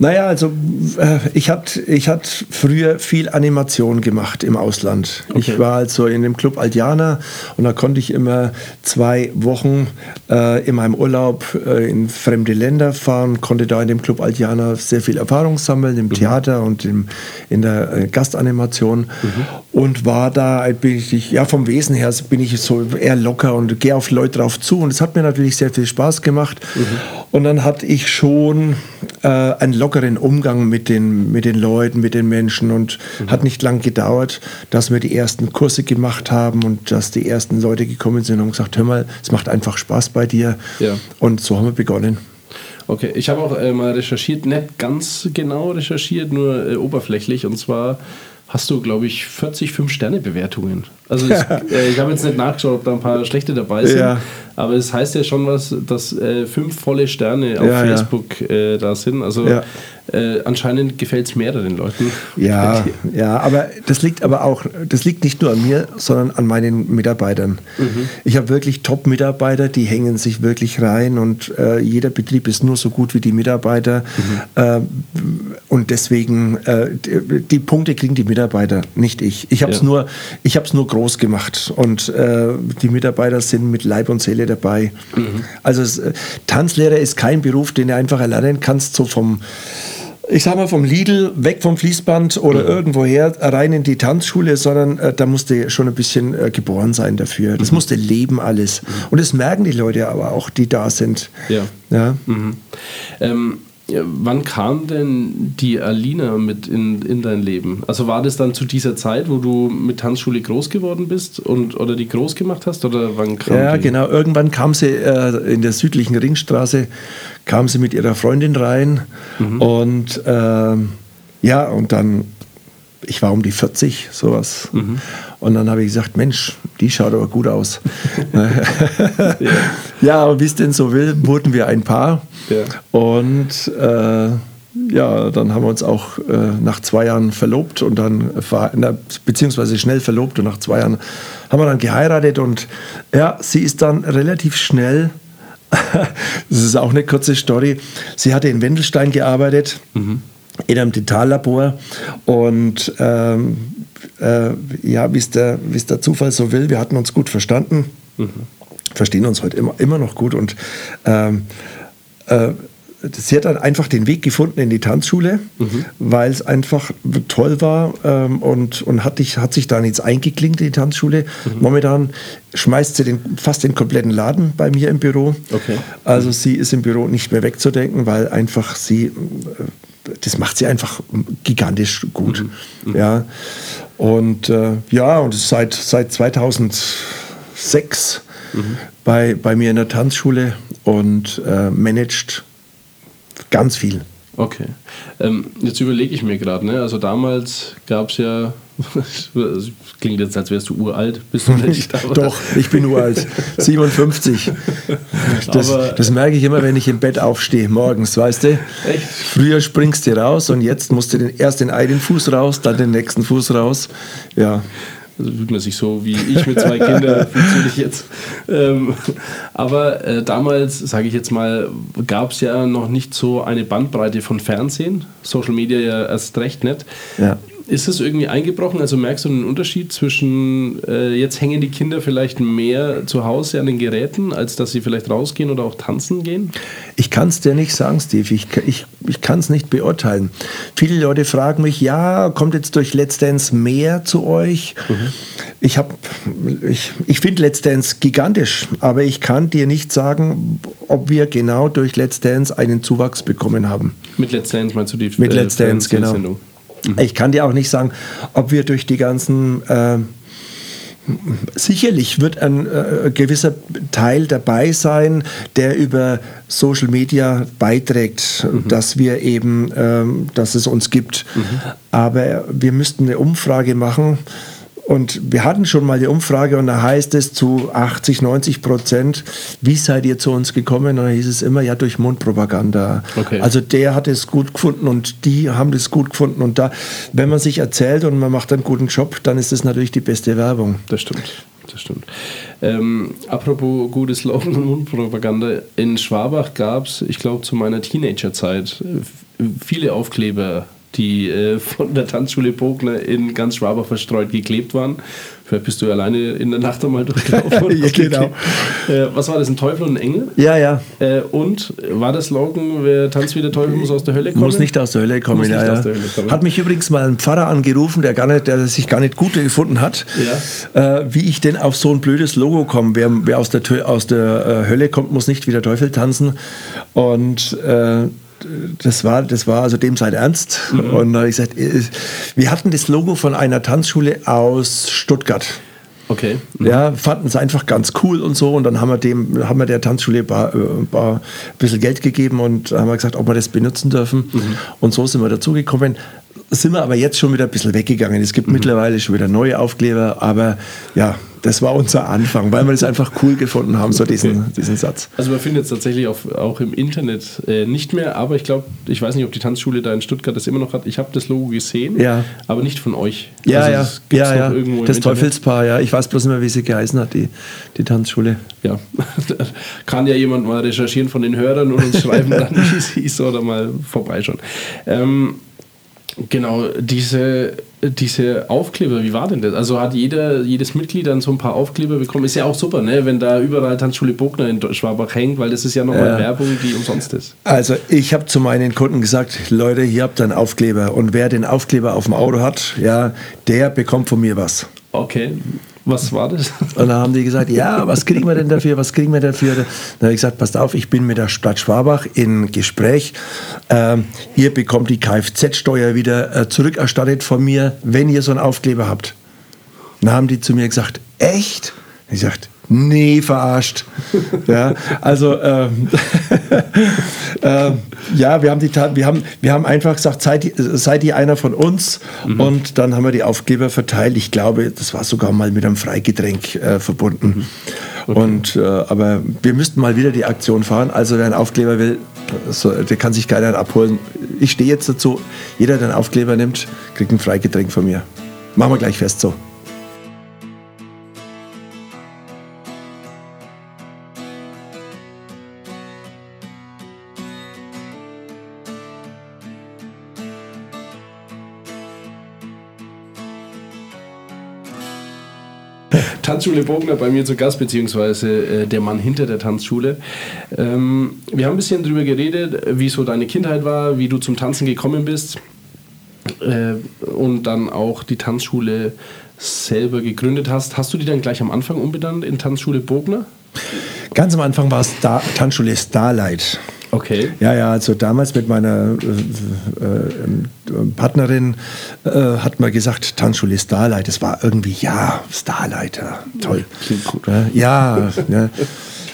B: Naja, also äh, ich hatte ich hat früher viel Animation gemacht im Ausland. Okay. Ich war also in dem Club Aldiana und da konnte ich immer zwei Wochen äh, in meinem Urlaub äh, in fremde Länder fahren, konnte da in dem Club Aldiana sehr viel Erfahrung sammeln, im mhm. Theater und im, in der äh, Gastanimation mhm. und war da, bin ich, ja vom Wesen her bin ich so eher locker und gehe auf Leute drauf zu und es hat mir natürlich sehr viel Spaß gemacht. Mhm. Und dann hatte ich schon äh, einen lockeren Umgang mit den, mit den Leuten, mit den Menschen und mhm. hat nicht lang gedauert, dass wir die ersten Kurse gemacht haben und dass die ersten Leute gekommen sind und gesagt, hör mal, es macht einfach Spaß bei dir. Ja. Und so haben wir begonnen.
E: Okay, ich habe auch äh, mal recherchiert, nicht ganz genau recherchiert, nur äh, oberflächlich. Und zwar hast du, glaube ich, 40 Fünf-Sterne-Bewertungen. Also ich, äh, ich habe jetzt nicht nachgeschaut, ob da ein paar schlechte dabei sind. Ja. Aber es heißt ja schon was, dass äh, fünf volle Sterne auf ja, Facebook ja. Äh, da sind. Also äh, anscheinend gefällt es mehreren Leuten.
B: Ja, ja, aber das liegt aber auch, das liegt nicht nur an mir, sondern an meinen Mitarbeitern. Mhm. Ich habe wirklich Top-Mitarbeiter, die hängen sich wirklich rein und äh, jeder Betrieb ist nur so gut wie die Mitarbeiter. Mhm. Äh, und deswegen, äh, die, die, Punkte kriegen die Mitarbeiter, nicht ich. Ich habe es ja. nur, nur groß gemacht und äh, die Mitarbeiter sind mit Leib und Seele dabei. Mhm. Also äh, Tanzlehrer ist kein Beruf, den du einfach erlernen kannst, so vom ich sag mal, vom Lidl weg vom Fließband oder mhm. irgendwoher rein in die Tanzschule, sondern äh, da musste schon ein bisschen äh, geboren sein dafür. Das mhm. musste leben alles. Mhm. Und das merken die Leute aber auch, die da sind.
E: Ja. ja. Mhm. Ähm, wann kam denn die Alina mit in, in dein Leben? Also war das dann zu dieser Zeit, wo du mit Tanzschule groß geworden bist und oder die groß gemacht hast? Oder wann
B: kam Ja, die? genau. Irgendwann kam sie äh, in der südlichen Ringstraße, kam sie mit ihrer Freundin rein mhm. und äh, ja, und dann, ich war um die 40, sowas. Mhm. Und dann habe ich gesagt, Mensch, die schaut aber gut aus. ja. ja, aber wie es denn so will, wurden wir ein Paar. Ja. Und äh, ja, dann haben wir uns auch äh, nach zwei Jahren verlobt und dann, na, beziehungsweise schnell verlobt und nach zwei Jahren haben wir dann geheiratet und ja, sie ist dann relativ schnell, das ist auch eine kurze Story, sie hatte in Wendelstein gearbeitet. Mhm. In einem Dentallabor und ähm, äh, ja, wie es der, der Zufall so will, wir hatten uns gut verstanden, mhm. verstehen uns heute immer, immer noch gut und ähm, äh, sie hat dann einfach den Weg gefunden in die Tanzschule, mhm. weil es einfach toll war ähm, und, und hat, dich, hat sich dann jetzt eingeklinkt in die Tanzschule. Mhm. Momentan schmeißt sie den, fast den kompletten Laden bei mir im Büro. Okay. Also mhm. sie ist im Büro nicht mehr wegzudenken, weil einfach sie, äh, das macht sie einfach gigantisch gut. Mhm. Mhm. Ja. Und äh, ja, und seit, seit 2006 mhm. bei, bei mir in der Tanzschule und äh, managt ganz viel.
E: Okay. Ähm, jetzt überlege ich mir gerade, ne? also damals gab es ja, klingt jetzt, als wärst du uralt, bist du nicht?
B: Doch, ich bin uralt, 57. Das, das, merke ich immer, wenn ich im Bett aufstehe, morgens, weißt du? Echt? Früher springst du raus und jetzt musst du den, erst den einen Fuß raus, dann den nächsten Fuß raus. Ja.
E: Also fühlt man sich so wie ich mit zwei Kindern, fühlt sich jetzt. Ähm, aber äh, damals, sage ich jetzt mal, gab es ja noch nicht so eine Bandbreite von Fernsehen, Social Media ja erst recht nicht. Ja. Ist das irgendwie eingebrochen? Also merkst du einen Unterschied zwischen, äh, jetzt hängen die Kinder vielleicht mehr zu Hause an den Geräten, als dass sie vielleicht rausgehen oder auch tanzen gehen?
B: Ich kann es dir nicht sagen, Steve. Ich, ich, ich kann es nicht beurteilen. Viele Leute fragen mich, ja, kommt jetzt durch Let's Dance mehr zu euch? Mhm. Ich, ich, ich finde Let's Dance gigantisch, aber ich kann dir nicht sagen, ob wir genau durch Let's Dance einen Zuwachs bekommen haben.
E: Mit Let's Dance meinst du die
B: Mit Let's äh, Dance, genau. Mhm. Ich kann dir auch nicht sagen, ob wir durch die ganzen äh, Sicherlich wird ein äh, gewisser Teil dabei sein, der über Social Media beiträgt, mhm. dass wir eben, ähm, dass es uns gibt. Mhm. Aber wir müssten eine Umfrage machen und wir hatten schon mal die Umfrage und da heißt es zu 80, 90 Prozent, wie seid ihr zu uns gekommen? Und da hieß es immer, ja, durch Mundpropaganda. Okay. Also der hat es gut gefunden und die haben das gut gefunden. Und da, wenn man sich erzählt und man macht einen guten Job, dann ist das natürlich die beste Werbung.
E: Das stimmt. Das stimmt. Ähm, apropos gutes Slogan und Mundpropaganda. In Schwabach gab es, ich glaube, zu meiner Teenagerzeit viele Aufkleber die äh, von der Tanzschule Bogner in ganz Schwabach verstreut geklebt waren. Vielleicht bist du alleine in der Nacht einmal durchgelaufen.
B: ja, genau.
E: Äh, was war das, ein Teufel und ein Engel?
B: Ja, ja.
E: Äh, und war der Slogan, wer tanzt wie der Teufel, muss aus der Hölle kommen?
B: Muss nicht aus der Hölle kommen. Ja, ja.
E: Hölle kommen.
B: Hat mich übrigens mal ein Pfarrer angerufen, der, gar nicht, der sich gar nicht gut gefunden hat, äh, wie ich denn auf so ein blödes Logo komme. Wer, wer aus der, aus der äh, Hölle kommt, muss nicht wie der Teufel tanzen. Und äh, das war, das war also dem sein Ernst. Und da habe ich gesagt, äh, wir hatten das Logo von einer Tanzschule aus Stuttgart.
E: Okay.
B: Ja, fanden es einfach ganz cool und so. Und dann haben wir dem, haben wir der Tanzschule bar, äh, bar, ein bisschen Geld gegeben und haben gesagt, ob wir das benutzen dürfen. Und so sind wir dazugekommen. Sind wir aber jetzt schon wieder ein bisschen weggegangen. Es gibt mittlerweile schon wieder neue Aufkleber, aber ja, das war unser Anfang, weil wir das einfach cool gefunden haben, so diesen, diesen Satz.
E: Also man findet es tatsächlich auf, auch im Internet äh, nicht mehr, aber ich glaube, ich weiß nicht, ob die Tanzschule da in Stuttgart das immer noch hat. Ich habe das Logo gesehen,
B: Ja.
E: aber nicht von euch.
B: Ja,
E: also
B: ja,
E: das
B: ja, ja.
E: irgendwo
B: Das. Teufelspaar, ja. Ich weiß bloß nicht mehr, wie sie geheißen hat, die, die Tanzschule.
E: Ja, kann ja jemand mal recherchieren von den Hörern und uns schreiben dann, wie es hieß oder mal vorbeischauen. Ähm, genau, diese, diese Aufkleber, wie war denn das? Also hat jeder, jedes Mitglied dann so ein paar Aufkleber bekommen? Ist ja auch super, ne? wenn da überall Tanzschule Bogner in Schwabach hängt, weil das ist ja nochmal
B: Ja.
E: Werbung, die umsonst ist.
B: Also ich habe zu meinen Kunden gesagt, Leute, hier habt ihr einen Aufkleber und wer den Aufkleber auf dem Auto hat, ja, der bekommt von mir was.
E: Okay, was war das?
B: Und dann haben die gesagt, ja, was kriegen wir denn dafür, was kriegen wir dafür? Dann habe ich gesagt, passt auf, ich bin mit der Stadt Schwabach in Gespräch. Ähm, ihr bekommt die Kfz-Steuer wieder äh, zurückerstattet von mir, wenn ihr so einen Aufkleber habt. Dann haben die zu mir gesagt, echt? Ich gesagt, nee, verarscht. ja, also ähm, ähm, ja, wir haben die wir haben, wir haben einfach gesagt, seid, ihr- seid ihr einer von uns und dann haben wir die Aufkleber verteilt. Ich glaube, das war sogar mal mit einem Freigetränk äh, verbunden. Und äh, aber wir müssten mal wieder die Aktion fahren. Also wer einen Aufkleber will, so, der kann sich keiner abholen. Ich stehe jetzt dazu. Jeder, der einen Aufkleber nimmt, kriegt ein Freigetränk von mir. Machen wir gleich fest so.
E: Tanzschule Bogner bei mir zu Gast, beziehungsweise äh, der Mann hinter der Tanzschule. Ähm, wir haben ein bisschen drüber geredet, wie so deine Kindheit war, wie du zum Tanzen gekommen bist äh, und dann auch die Tanzschule selber gegründet hast. Hast du die dann gleich am Anfang umbenannt in Tanzschule Bogner?
B: Ganz am Anfang war es Tanzschule Starlight.
E: Okay.
B: Ja, ja, also damals mit meiner äh, äh, Partnerin äh, hat man gesagt, Tanzschule Starlight. Das war irgendwie, ja, Starlight, ja, toll.
E: Klingt gut.
B: Ja, ja.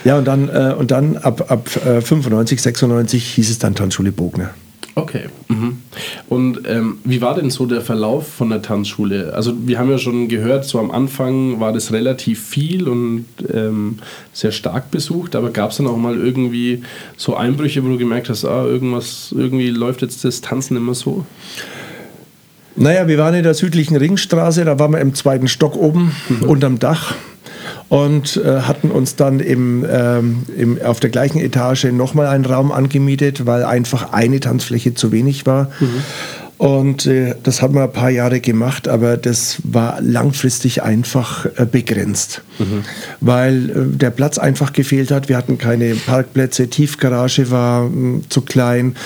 B: Ja, und dann, äh, und dann ab, ab äh, 95, 96 hieß es dann Tanzschule Bogner.
E: Okay. Mhm. Und ähm, wie war denn so der Verlauf von der Tanzschule? Also wir haben ja schon gehört, so am Anfang war das relativ viel und ähm, sehr stark besucht, aber gab es dann auch mal irgendwie so Einbrüche, wo du gemerkt hast, ah, irgendwas, irgendwie läuft jetzt das Tanzen immer so?
B: Naja, wir waren in der südlichen Ringstraße, da waren wir im zweiten Stock oben unterm Dach und äh, hatten uns dann im, ähm, im, auf der gleichen Etage nochmal einen Raum angemietet, weil einfach eine Tanzfläche zu wenig war. Und äh, das haben wir ein paar Jahre gemacht, aber das war langfristig einfach äh, begrenzt, weil äh, der Platz einfach gefehlt hat. Wir hatten keine Parkplätze, Tiefgarage war mh, zu klein.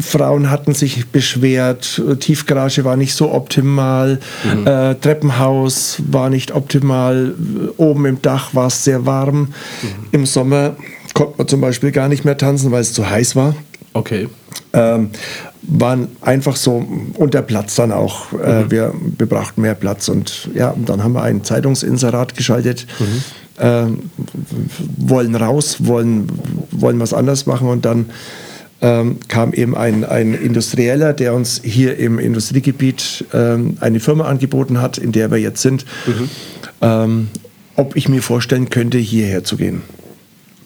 B: Frauen hatten sich beschwert, Tiefgarage war nicht so optimal, äh, Treppenhaus war nicht optimal, oben im Dach war es sehr warm. Im Sommer konnte man zum Beispiel gar nicht mehr tanzen, weil es zu heiß war
E: Okay.
B: ähm, waren einfach so und der Platz dann auch. Äh, wir, wir brauchten mehr Platz und ja, und dann haben wir ein Zeitungsinserat geschaltet. Ähm, wollen raus, wollen, wollen was anderes machen und dann ähm, kam eben ein, ein Industrieller, der uns hier im Industriegebiet ähm, eine Firma angeboten hat, in der wir jetzt sind, ähm, ob ich mir vorstellen könnte, hierher zu gehen.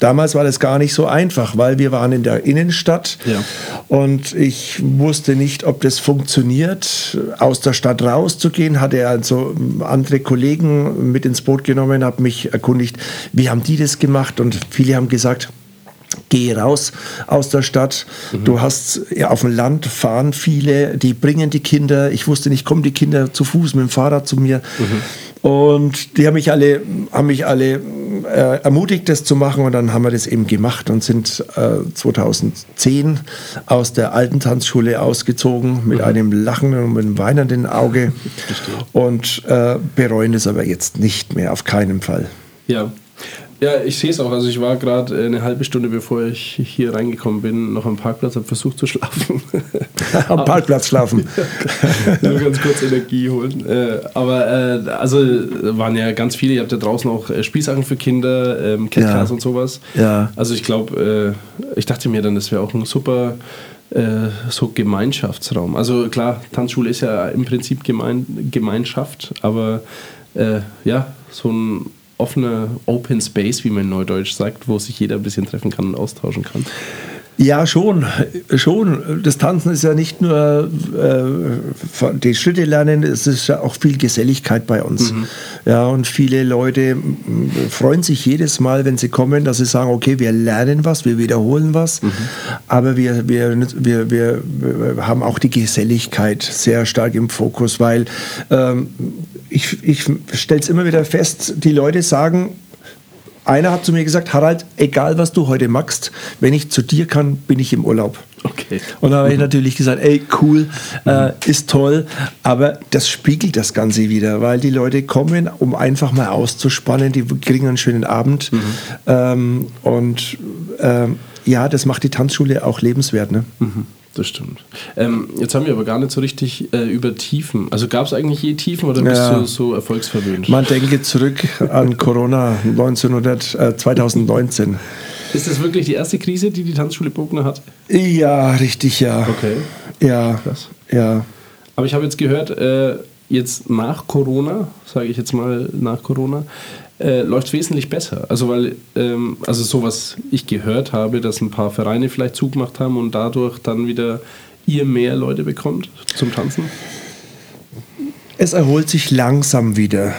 B: Damals war das gar nicht so einfach, weil wir waren in der Innenstadt
E: Ja.
B: und ich wusste nicht, ob das funktioniert, aus der Stadt rauszugehen. Hatte also andere Kollegen mit ins Boot genommen, habe mich erkundigt, wie haben die das gemacht und viele haben gesagt, Geh raus aus der Stadt. Du hast ja, auf dem Land fahren viele, die bringen die Kinder. Ich wusste nicht, kommen die Kinder zu Fuß mit dem Fahrrad zu mir. Und die haben mich alle, haben mich alle äh, ermutigt, das zu machen. Und dann haben wir das eben gemacht und sind äh, 2010 aus der alten Tanzschule ausgezogen mit einem lachenden und mit einem weinenden Auge. Und äh, bereuen das aber jetzt nicht mehr, auf keinen Fall.
E: Ja. Ja, ich sehe es auch. Also ich war gerade äh, eine halbe Stunde bevor ich hier reingekommen bin, noch am Parkplatz, habe versucht zu schlafen.
B: Am Parkplatz schlafen.
E: Nur ganz kurz Energie holen. Äh, aber äh, also waren ja ganz viele. Ihr habt ja draußen auch Spielsachen für Kinder, ähm,
B: Ja.
E: und sowas.
B: Ja.
E: Also ich glaube, ich dachte mir dann, das wäre auch ein super so Gemeinschaftsraum. Also klar, Tanzschule ist ja im Prinzip Gemein Gemeinschaft, aber äh, ja, so ein offener Open Space, wie man in Neudeutsch sagt, wo sich jeder ein bisschen treffen kann und austauschen kann.
B: Ja, schon, schon. Das Tanzen ist ja nicht nur äh, die Schritte lernen, es ist ja auch viel Geselligkeit bei uns. Ja, und viele Leute freuen sich jedes Mal, wenn sie kommen, dass sie sagen, okay, wir lernen was, wir wiederholen was, aber wir, wir, wir, wir, wir haben auch die Geselligkeit sehr stark im Fokus, weil ähm, ich, ich stelle es immer wieder fest, die Leute sagen, einer hat zu mir gesagt, Harald, egal was du heute machst, wenn ich zu dir kann, bin ich im Urlaub.
E: Okay.
B: Und da habe ich natürlich gesagt, ey, cool, äh, ist toll, aber das spiegelt das Ganze wieder, weil die Leute kommen, um einfach mal auszuspannen, die kriegen einen schönen Abend ähm, und ähm, ja, das macht die Tanzschule auch lebenswert. Ne?
E: Mhm, Das stimmt. Ähm, jetzt haben wir aber gar nicht so richtig äh, über Tiefen. Also gab es eigentlich je Tiefen oder bist
B: Ja.
E: du so erfolgsverwöhnt?
B: Man denke zurück an Corona 1900, äh, 2019.
E: Ist das wirklich die erste Krise, die die Tanzschule Bogner hat?
B: Ja, richtig, ja.
E: Okay.
B: Ja,
E: Krass.
B: ja.
E: Aber ich habe jetzt gehört, äh, jetzt nach Corona, sage ich jetzt mal nach Corona, äh, läuft es wesentlich besser. Also weil, ähm, also so was ich gehört habe, dass ein paar Vereine vielleicht zugemacht haben und dadurch dann wieder ihr mehr Leute bekommt zum Tanzen.
B: Es erholt sich langsam wieder.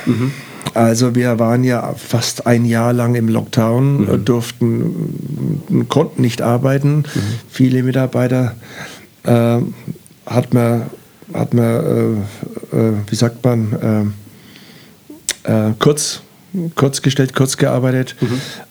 B: Also wir waren ja fast ein Jahr lang im Lockdown, äh, durften, konnten nicht arbeiten. Viele Mitarbeiter äh, hat man, hat man äh, äh, wie sagt man, äh, äh, kurz, kurz gestellt, kurz gearbeitet.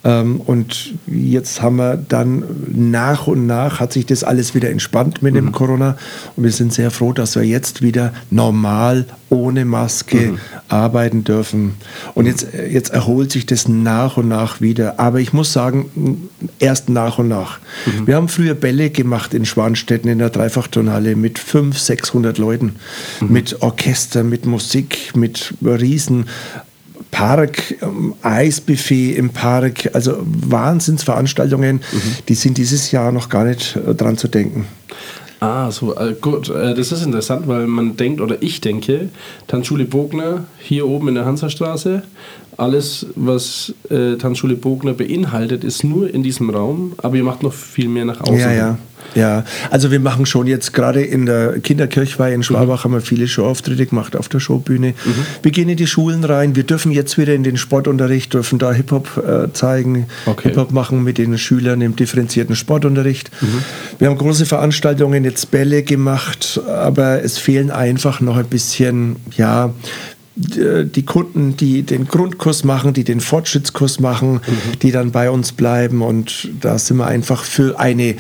B: Ähm, und jetzt haben wir dann nach und nach hat sich das alles wieder entspannt mit dem Corona. Und wir sind sehr froh, dass wir jetzt wieder normal ohne Maske arbeiten dürfen. Und jetzt, jetzt erholt sich das nach und nach wieder. Aber ich muss sagen, erst nach und nach. Wir haben früher Bälle gemacht in Schwanstetten in der Dreifachturnhalle mit 500, 600 Leuten, mit Orchester, mit Musik, mit riesen Park, ähm, Eisbuffet im Park, also Wahnsinnsveranstaltungen, die sind dieses Jahr noch gar nicht äh, dran zu denken.
E: Ah, so, äh, gut. Äh, das ist interessant, weil man denkt, oder ich denke, Tanzschule Bogner hier oben in der Hansastraße, alles, was äh, Tanzschule Bogner beinhaltet, ist nur in diesem Raum, aber ihr macht noch viel mehr nach außen.
B: Ja, ja. Ja, also wir machen schon jetzt gerade in der Kinderkirchweih in Schwabach haben wir viele Showauftritte gemacht auf der Showbühne. Wir gehen in die Schulen rein, wir dürfen jetzt wieder in den Sportunterricht, dürfen da Hip-Hop äh, zeigen,
E: Okay.
B: Hip-Hop machen mit den Schülern im differenzierten Sportunterricht. Wir haben große Veranstaltungen, jetzt Bälle gemacht, aber es fehlen einfach noch ein bisschen, ja, die Kunden, die den Grundkurs machen, die den Fortschrittskurs machen, die dann bei uns bleiben. Und da sind wir einfach für eine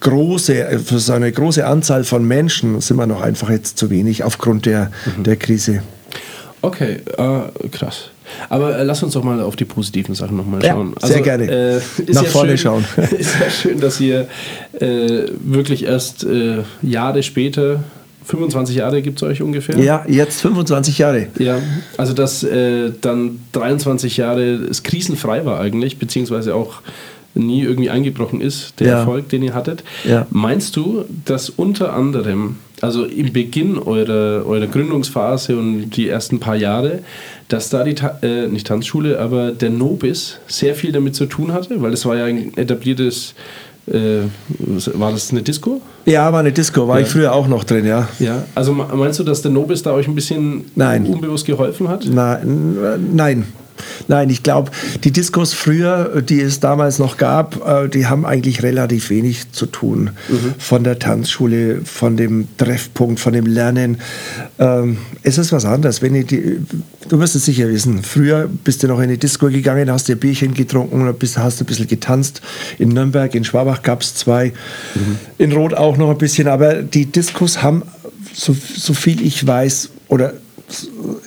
B: große, für so eine große Anzahl von Menschen sind wir noch einfach jetzt zu wenig aufgrund der, der Krise.
E: Okay, äh, krass. Aber äh, lass uns doch mal auf die positiven Sachen nochmal
B: Ja,
E: schauen.
B: sehr gerne.
E: Äh,
B: Nach
E: ja
B: vorne
E: schön,
B: schauen.
E: Ist ja schön, dass ihr äh, wirklich erst äh, Jahre später, 25 Jahre gibt es euch ungefähr?
B: Ja, jetzt 25 Jahre.
E: Ja, also dass äh, dann 23 Jahre es krisenfrei war eigentlich, beziehungsweise auch nie irgendwie eingebrochen ist, der
B: Ja.
E: Erfolg, den ihr hattet.
B: Ja.
E: Meinst du, dass unter anderem, also im Beginn eurer, eurer Gründungsphase und die ersten paar Jahre, dass da die, Ta äh, nicht Tanzschule, aber der Nobis sehr viel damit zu tun hatte? Weil es war ja ein etabliertes, äh, war das eine Disco?
B: Ja, war eine Disco, war
E: Ja.
B: ich früher auch noch drin, ja.
E: Ja. Also me- meinst du, dass der Nobis da euch ein bisschen
B: Nein.
E: unbewusst geholfen hat?
B: Na, nein, Nein, ich glaube, die Diskos früher, die es damals noch gab, äh, die haben eigentlich relativ wenig zu tun. Mhm. Von der Tanzschule, von dem Treffpunkt, von dem Lernen. Ähm, es ist was anderes. Wenn die, du wirst es sicher wissen. Früher bist du noch in die Disco gegangen, hast dir Bierchen getrunken oder bist, hast ein bisschen getanzt. In Nürnberg, in Schwabach gab es zwei. Mhm. In Rot auch noch ein bisschen. Aber die Diskos haben, so, so viel ich weiß, oder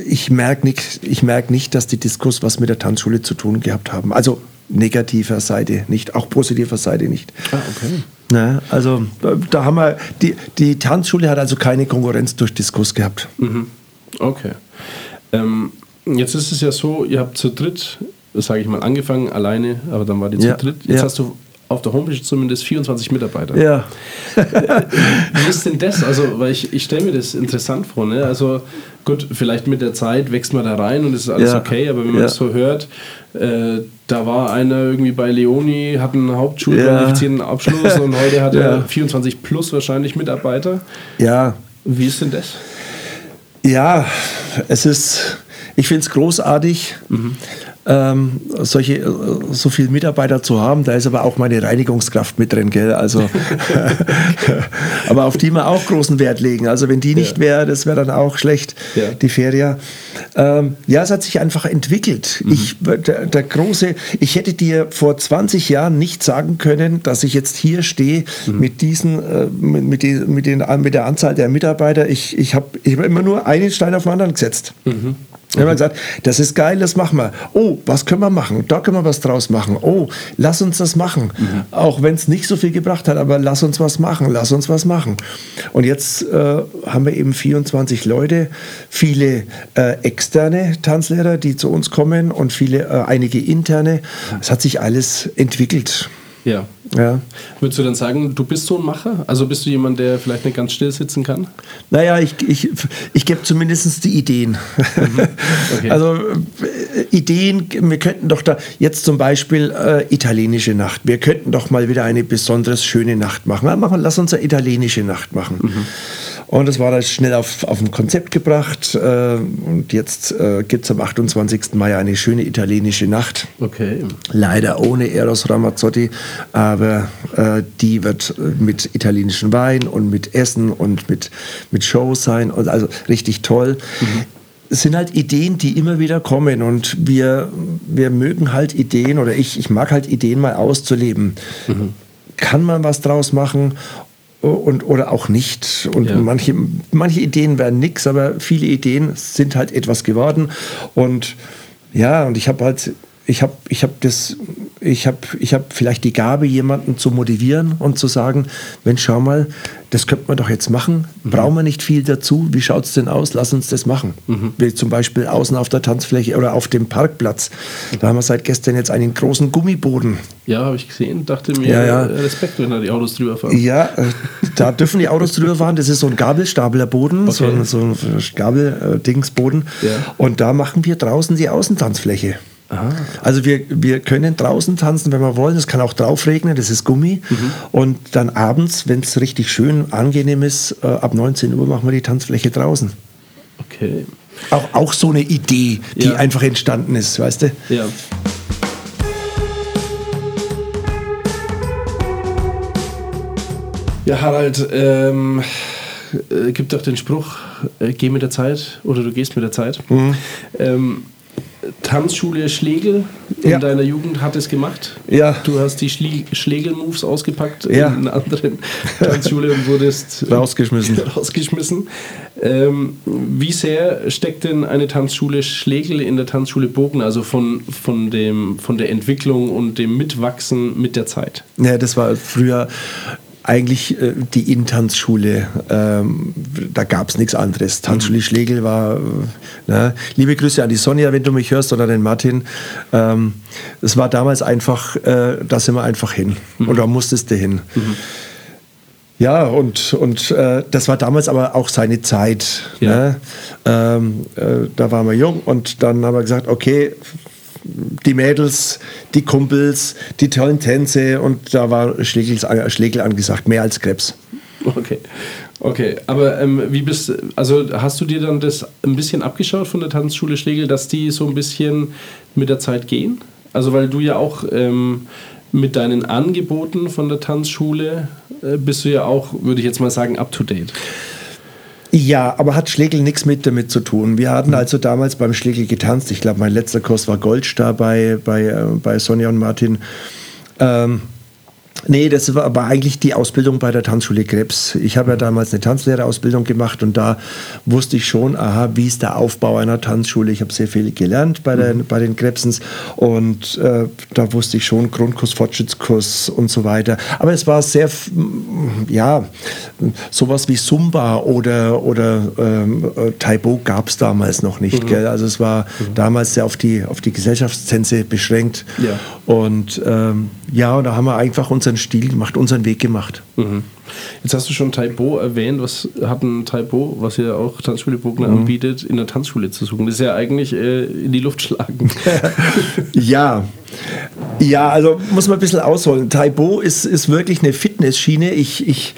B: ich merke nicht, ich merk nicht, dass die Diskurs was mit der Tanzschule zu tun gehabt haben. Also negativer Seite nicht, auch positiver Seite nicht. Ah, okay. Na, also da haben wir, die, die Tanzschule hat also keine Konkurrenz durch Diskurs gehabt.
E: Mhm. Okay. Ähm, jetzt ist es ja so, ihr habt zu dritt, sage ich mal, angefangen, alleine, aber dann war die zu dritt. Jetzt ja. hast du auf der Homepage zumindest 24 Mitarbeiter.
B: Ja.
E: Wie ist denn das? Also, weil ich, ich stelle mir das interessant vor. Ne? Also, gut, vielleicht mit der Zeit wächst man da rein und es ist alles ja. okay, aber wenn man ja. das so hört, äh, da war einer irgendwie bei Leoni, hat einen hauptschulqualifizierten ja. Abschluss und heute hat er 24 plus wahrscheinlich Mitarbeiter.
B: Ja.
E: Wie ist denn das?
B: Ja, es ist, ich finde es großartig. Mhm ähm, solche, äh, so viele Mitarbeiter zu haben. Da ist aber auch meine Reinigungskraft mit drin, gell? Also, aber auf die wir auch großen Wert legen. Also wenn die nicht ja. wäre, das wäre dann auch schlecht, ja. die Feria. Ähm, ja, es hat sich einfach entwickelt. Mhm. Ich, der, der, große, ich hätte dir vor 20 Jahren nicht sagen können, dass ich jetzt hier stehe mhm. mit diesen, äh, mit, mit, die, mit, den, mit der Anzahl der Mitarbeiter. Ich, ich habe ich hab immer nur einen Stein auf den anderen gesetzt. Mhm. Wir haben gesagt, das ist geil, das machen wir. Oh, was können wir machen? Da können wir was draus machen. Oh, lass uns das machen. Mhm. Auch wenn es nicht so viel gebracht hat, aber lass uns was machen, lass uns was machen. Und jetzt äh, haben wir eben 24 Leute, viele äh, externe Tanzlehrer, die zu uns kommen und viele, äh, einige interne. Es hat sich alles entwickelt.
E: Ja. ja. Würdest du dann sagen, du bist so ein Macher? Also bist du jemand, der vielleicht nicht ganz still sitzen kann?
B: Naja, ich, ich, ich gebe zumindest die Ideen. Mhm. Okay. Also äh, Ideen, wir könnten doch da jetzt zum Beispiel äh, italienische Nacht. Wir könnten doch mal wieder eine besonders schöne Nacht machen. lass uns eine italienische Nacht machen. Mhm. Und das war dann schnell auf, auf ein Konzept gebracht. Äh, und jetzt äh, gibt es am 28. Mai eine schöne italienische Nacht.
E: Okay.
B: Leider ohne Eros Ramazzotti, aber äh, die wird mit italienischem Wein und mit Essen und mit, mit Show sein. Und also richtig toll. Mhm. Es sind halt Ideen, die immer wieder kommen und wir, wir mögen halt Ideen oder ich, ich mag halt Ideen mal auszuleben. Mhm. Kann man was draus machen und, oder auch nicht. Und ja. manche, manche Ideen werden nichts, aber viele Ideen sind halt etwas geworden. Und ja, und ich habe halt, ich habe ich hab das, ich habe ich hab vielleicht die Gabe, jemanden zu motivieren und zu sagen, Mensch, schau mal, das könnte man doch jetzt machen. Mhm. Brauchen wir nicht viel dazu? Wie schaut es denn aus? Lass uns das machen. Mhm. Wie zum Beispiel außen auf der Tanzfläche oder auf dem Parkplatz. Da haben wir seit gestern jetzt einen großen Gummiboden.
E: Ja, habe ich gesehen. Dachte mir,
B: ja, ja.
E: Respekt, wenn da die Autos drüber fahren.
B: Ja, äh, da dürfen die Autos drüber fahren. Das ist so ein Gabelstaplerboden, okay. so, ein, so ein Gabeldingsboden. Ja. Und da machen wir draußen die Außentanzfläche. Aha. Also wir, wir können draußen tanzen, wenn wir wollen. Es kann auch drauf regnen, das ist Gummi. Mhm. Und dann abends, wenn es richtig schön angenehm ist, äh, ab 19 Uhr machen wir die Tanzfläche draußen.
E: Okay.
B: Auch, auch so eine Idee, die ja. einfach entstanden ist, weißt du?
E: Ja. Ja, Harald, ähm, äh, gibt doch den Spruch, äh, geh mit der Zeit oder du gehst mit der Zeit. Mhm. Ähm, Tanzschule Schlegel in ja. deiner Jugend hat es gemacht.
B: Ja.
E: Du hast die Schlegel-Moves ausgepackt ja. in einer anderen Tanzschule und wurdest
B: rausgeschmissen.
E: rausgeschmissen. Ähm, wie sehr steckt denn eine Tanzschule Schlegel in der Tanzschule Bogen, also von, von, dem, von der Entwicklung und dem Mitwachsen mit der Zeit?
B: Ja, das war früher eigentlich äh, die In-Tanzschule. Ähm, da gab es nichts anderes. Tanzschule mhm. Schlegel war, äh, ne? liebe Grüße an die Sonja, wenn du mich hörst, oder den Martin. Ähm, es war damals einfach, äh, da sind wir einfach hin. Mhm. Und da musstest du hin. Mhm. Ja, und, und äh, das war damals aber auch seine Zeit. Ja. Ne? Ähm, äh, da waren wir jung und dann haben wir gesagt, okay, die Mädels, die Kumpels, die tollen Tänze und da war Schlegels, Schlegel angesagt, mehr als Krebs.
E: Okay. Okay, aber ähm, wie bist also hast du dir dann das ein bisschen abgeschaut von der Tanzschule Schlegel, dass die so ein bisschen mit der Zeit gehen? Also weil du ja auch ähm, mit deinen Angeboten von der Tanzschule äh, bist du ja auch, würde ich jetzt mal sagen, up to date.
B: Ja, aber hat Schlegel nichts mit damit zu tun. Wir hatten also damals beim Schlegel getanzt. Ich glaube, mein letzter Kurs war Goldstar bei, bei, äh, bei Sonja und Martin. Ähm, Nee, das war aber eigentlich die Ausbildung bei der Tanzschule Krebs. Ich habe ja damals eine Tanzlehrerausbildung gemacht und da wusste ich schon, aha, wie ist der Aufbau einer Tanzschule. Ich habe sehr viel gelernt bei, den, bei den Krebsens und äh, da wusste ich schon Grundkurs, Fortschrittskurs und so weiter. Aber es war sehr, ja, sowas wie Zumba oder, oder ähm, äh, Taibo gab es damals noch nicht. Mhm. Also es war mhm. damals sehr auf die, auf die Gesellschaftstänze beschränkt. Ja. Und ähm, ja, und da haben wir einfach unseren Stil gemacht, unseren Weg gemacht.
E: Mhm. Jetzt hast du schon Taibo erwähnt. Was hat ein Taibo, was ja auch Tanzschule Bogner mhm. anbietet, in der Tanzschule zu suchen? Das ist ja eigentlich äh, in die Luft schlagen.
B: ja. Ja, also muss man ein bisschen ausholen. Taibo ist, ist wirklich eine Fitnessschiene. Ich, ich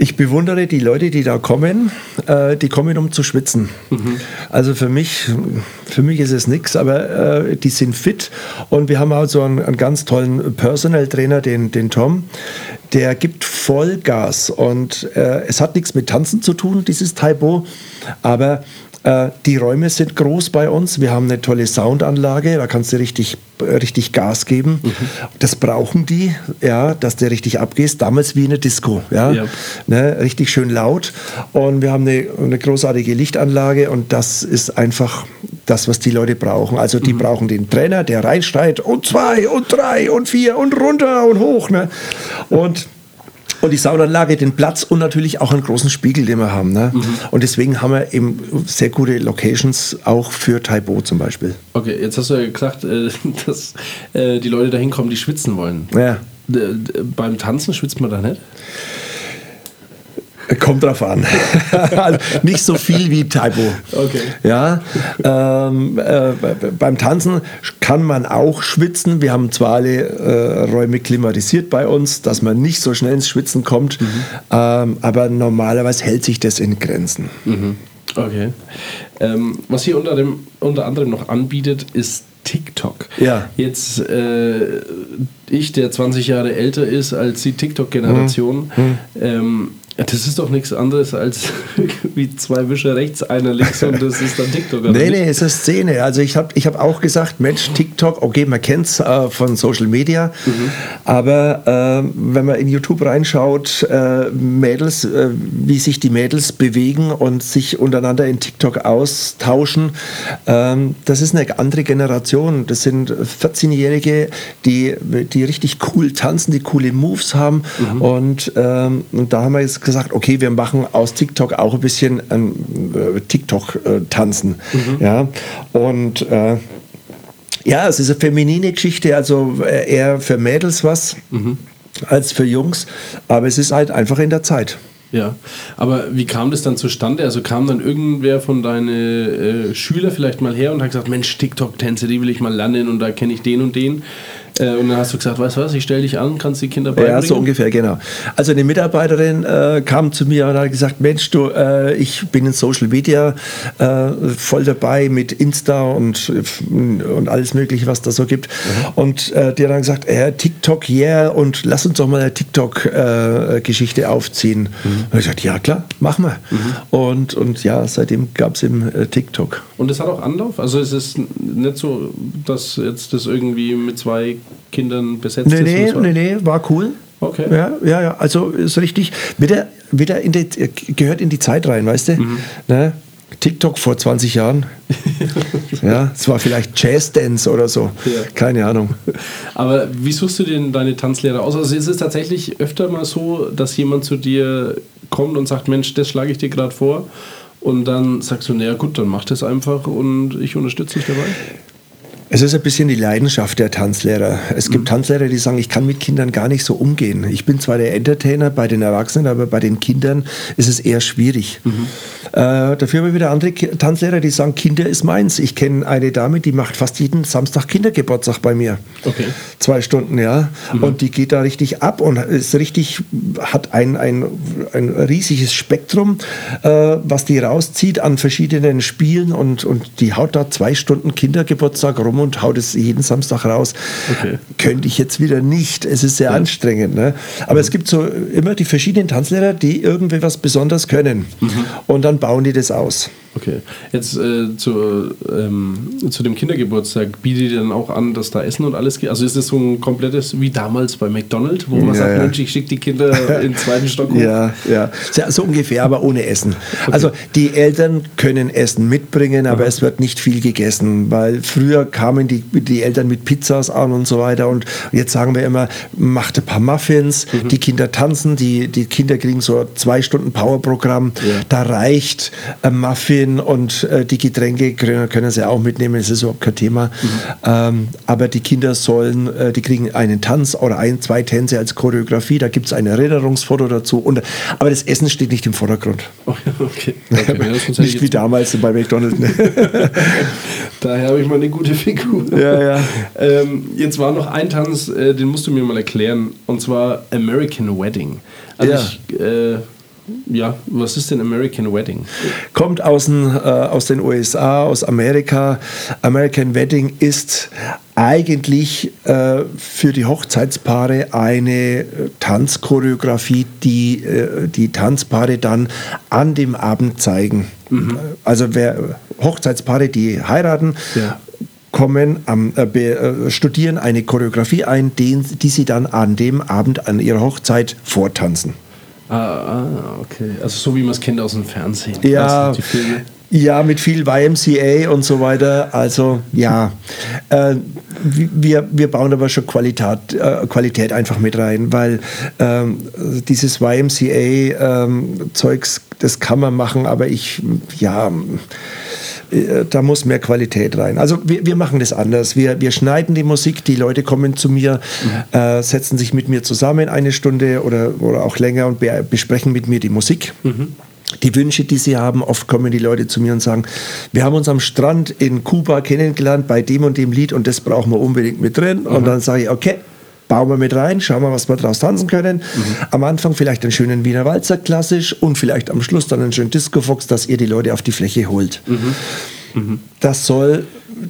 B: ich bewundere die Leute, die da kommen. Äh, die kommen, um zu schwitzen. Mhm. Also für mich, für mich ist es nichts, aber äh, die sind fit. Und wir haben auch so einen, einen ganz tollen Personal Trainer, den, den Tom. Der gibt Vollgas. Und äh, es hat nichts mit Tanzen zu tun, dieses Taibo. Aber äh, die Räume sind groß bei uns. Wir haben eine tolle Soundanlage, da kannst du richtig, richtig Gas geben. Mhm. Das brauchen die, ja, dass der richtig abgeht. Damals wie eine Disco, ja, ja. Ne, richtig schön laut. Und wir haben eine, eine, großartige Lichtanlage und das ist einfach das, was die Leute brauchen. Also die mhm. brauchen den Trainer, der reinschreit und zwei und drei und vier und runter und hoch. Ne? Und und die Saunaanlage, den Platz und natürlich auch einen großen Spiegel, den wir haben. Ne? Mhm. Und deswegen haben wir eben sehr gute Locations auch für Taibo zum Beispiel.
E: Okay, jetzt hast du ja gesagt, äh, dass äh, die Leute da hinkommen, die schwitzen wollen.
B: Ja.
E: Beim Tanzen schwitzt man da nicht?
B: Kommt drauf an. also nicht so viel wie Taibo.
E: Okay.
B: Ja, ähm, äh, beim Tanzen kann man auch schwitzen. Wir haben zwar alle äh, Räume klimatisiert bei uns, dass man nicht so schnell ins Schwitzen kommt, mhm. ähm, aber normalerweise hält sich das in Grenzen.
E: Mhm. Okay. Ähm, was hier unter, dem, unter anderem noch anbietet, ist TikTok.
B: Ja.
E: Jetzt äh, ich, der 20 Jahre älter ist als die TikTok-Generation, mhm. ähm, das ist doch nichts anderes als wie zwei Wische rechts, einer links und das ist dann TikTok.
B: Oder nee, nee, es ist Szene. Also ich habe ich hab auch gesagt, Mensch, TikTok, okay, man kennt es äh, von Social Media, mhm. aber äh, wenn man in YouTube reinschaut, äh, Mädels, äh, wie sich die Mädels bewegen und sich untereinander in TikTok austauschen, ähm, das ist eine andere Generation. Das sind 14-Jährige, die, die richtig cool tanzen, die coole Moves haben mhm. und, ähm, und da haben wir jetzt gesagt, okay, wir machen aus TikTok auch ein bisschen ähm, äh, TikTok-Tanzen. Mhm. Ja? Und äh, ja, es ist eine feminine Geschichte, also äh, eher für Mädels was mhm. als für Jungs. Aber es ist halt einfach in der Zeit.
E: Ja, aber wie kam das dann zustande? Also kam dann irgendwer von deinen äh, Schüler vielleicht mal her und hat gesagt, Mensch, TikTok-Tänze, die will ich mal lernen und da kenne ich den und den. Äh, und dann hast du gesagt, weißt du was, ich stelle dich an, kannst die Kinder beibringen?
B: Ja, so ungefähr, genau. Also eine Mitarbeiterin äh, kam zu mir und hat gesagt, Mensch, du, äh, ich bin in Social Media äh, voll dabei mit Insta und, und alles mögliche, was da so gibt. Mhm. Und äh, die hat dann gesagt, äh, TikTok, yeah, und lass uns doch mal eine TikTok-Geschichte aufziehen. Mhm. Und ich gesagt, ja klar, machen wir. Mhm. Und, und ja, seitdem gab es eben TikTok.
E: Und das hat auch Anlauf? Also es ist nicht so, dass jetzt das irgendwie mit zwei Kindern besetzt
B: nee,
E: ist?
B: Nee, nee, nee, war cool.
E: Okay.
B: Ja, ja, ja, also ist richtig. Wieder, wieder in die, gehört in die Zeit rein, weißt du? Mhm. Ne? TikTok vor 20 Jahren. ja, es war vielleicht Jazz-Dance oder so. Ja. Keine Ahnung.
E: Aber wie suchst du denn deine Tanzlehrer aus? Also ist es tatsächlich öfter mal so, dass jemand zu dir kommt und sagt, Mensch, das schlage ich dir gerade vor. Und dann sagst du, naja gut, dann mach das einfach und ich unterstütze dich dabei.
B: Es ist ein bisschen die Leidenschaft der Tanzlehrer. Es gibt mhm. Tanzlehrer, die sagen, ich kann mit Kindern gar nicht so umgehen. Ich bin zwar der Entertainer bei den Erwachsenen, aber bei den Kindern ist es eher schwierig. Mhm. Äh, dafür haben wir wieder andere Tanzlehrer, die sagen, Kinder ist meins. Ich kenne eine Dame, die macht fast jeden Samstag Kindergeburtstag bei mir. Okay. Zwei Stunden, ja. Mhm. Und die geht da richtig ab und ist richtig, hat ein, ein, ein riesiges Spektrum, äh, was die rauszieht an verschiedenen Spielen und, und die haut da zwei Stunden Kindergeburtstag rum und haut es jeden Samstag raus. Okay. Könnte ich jetzt wieder nicht. Es ist sehr ja. anstrengend. Ne? Aber mhm. es gibt so immer die verschiedenen Tanzlehrer, die irgendwie was besonders können. Mhm. Und dann bauen die das aus.
E: Okay. Jetzt äh, zu, ähm, zu dem Kindergeburtstag bietet ihr dann auch an, dass da Essen und alles geht? Also ist das so ein komplettes, wie damals bei McDonald's, wo man ja, sagt, ja. Mensch, ich schicke die Kinder in den zweiten Stock hoch?
B: Ja, ja. So ungefähr, aber ohne Essen. Okay. Also die Eltern können Essen mitbringen, aber Aha. es wird nicht viel gegessen, weil früher kamen die, die Eltern mit Pizzas an und so weiter und jetzt sagen wir immer, macht ein paar Muffins, mhm. die Kinder tanzen, die, die Kinder kriegen so zwei Stunden Powerprogramm, ja. da reicht ein Muffin Essen und äh, die Getränke können, können, sie auch mitnehmen, das ist überhaupt kein Thema. Mhm. Ähm, aber die Kinder sollen, äh, die kriegen einen Tanz oder ein, zwei Tänze als Choreografie, da gibt es ein Erinnerungsfoto dazu. Und, aber das Essen steht nicht im Vordergrund. Okay. okay. Ja, nicht wie damals bei McDonald's. Ne?
E: Daher habe ich mal eine gute Figur.
B: Ja, ja.
E: Ähm, jetzt war noch ein Tanz, äh, den musst du mir mal erklären, und zwar American Wedding. Also ja. ich äh, ja, was ist denn American Wedding?
B: Kommt aus den, äh, aus den USA, aus Amerika. American Wedding ist eigentlich äh, für die Hochzeitspaare eine äh, Tanzchoreografie, die äh, die Tanzpaare dann an dem Abend zeigen. Mhm. Also wer Hochzeitspaare, die heiraten, ja kommen, ähm, äh, studieren eine Choreografie ein, den, die sie dann an dem Abend an ihrer Hochzeit vortanzen.
E: Ah, ah, okay. Also so wie man es kennt aus dem Fernsehen.
B: Ja, ja, mit viel YMCA und so weiter. Also ja, äh, wir, wir bauen aber schon Qualität, äh, Qualität einfach mit rein, weil ähm, dieses YMCA-Zeugs, ähm, das kann man machen, aber ich, ja, äh, da muss mehr Qualität rein. Also wir, wir machen das anders. Wir, wir schneiden die Musik, die Leute kommen zu mir, mhm. äh, setzen sich mit mir zusammen eine Stunde oder, oder auch länger und be besprechen mit mir die Musik. Mhm die Wünsche, die sie haben. Oft kommen die Leute zu mir und sagen, wir haben uns am Strand in Kuba kennengelernt bei dem und dem Lied und das brauchen wir unbedingt mit drin. Mhm. Und dann sage ich, okay, bauen wir mit rein, schauen wir, was wir daraus tanzen können. Mhm. Am Anfang vielleicht einen schönen Wiener Walzer klassisch und vielleicht am Schluss dann einen schönen Disco-Fox, dass ihr die Leute auf die Fläche holt. Mhm. Mhm. Das soll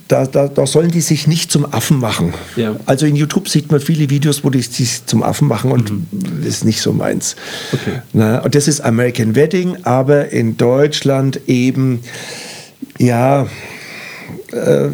B: da, da, da, sollen die sich nicht zum Affen machen. Ja. Also in YouTube sieht man viele Videos, wo die sich zum Affen machen und mhm. das ist nicht so meins. Okay. Na, und das ist American Wedding, aber in Deutschland eben, ja, äh,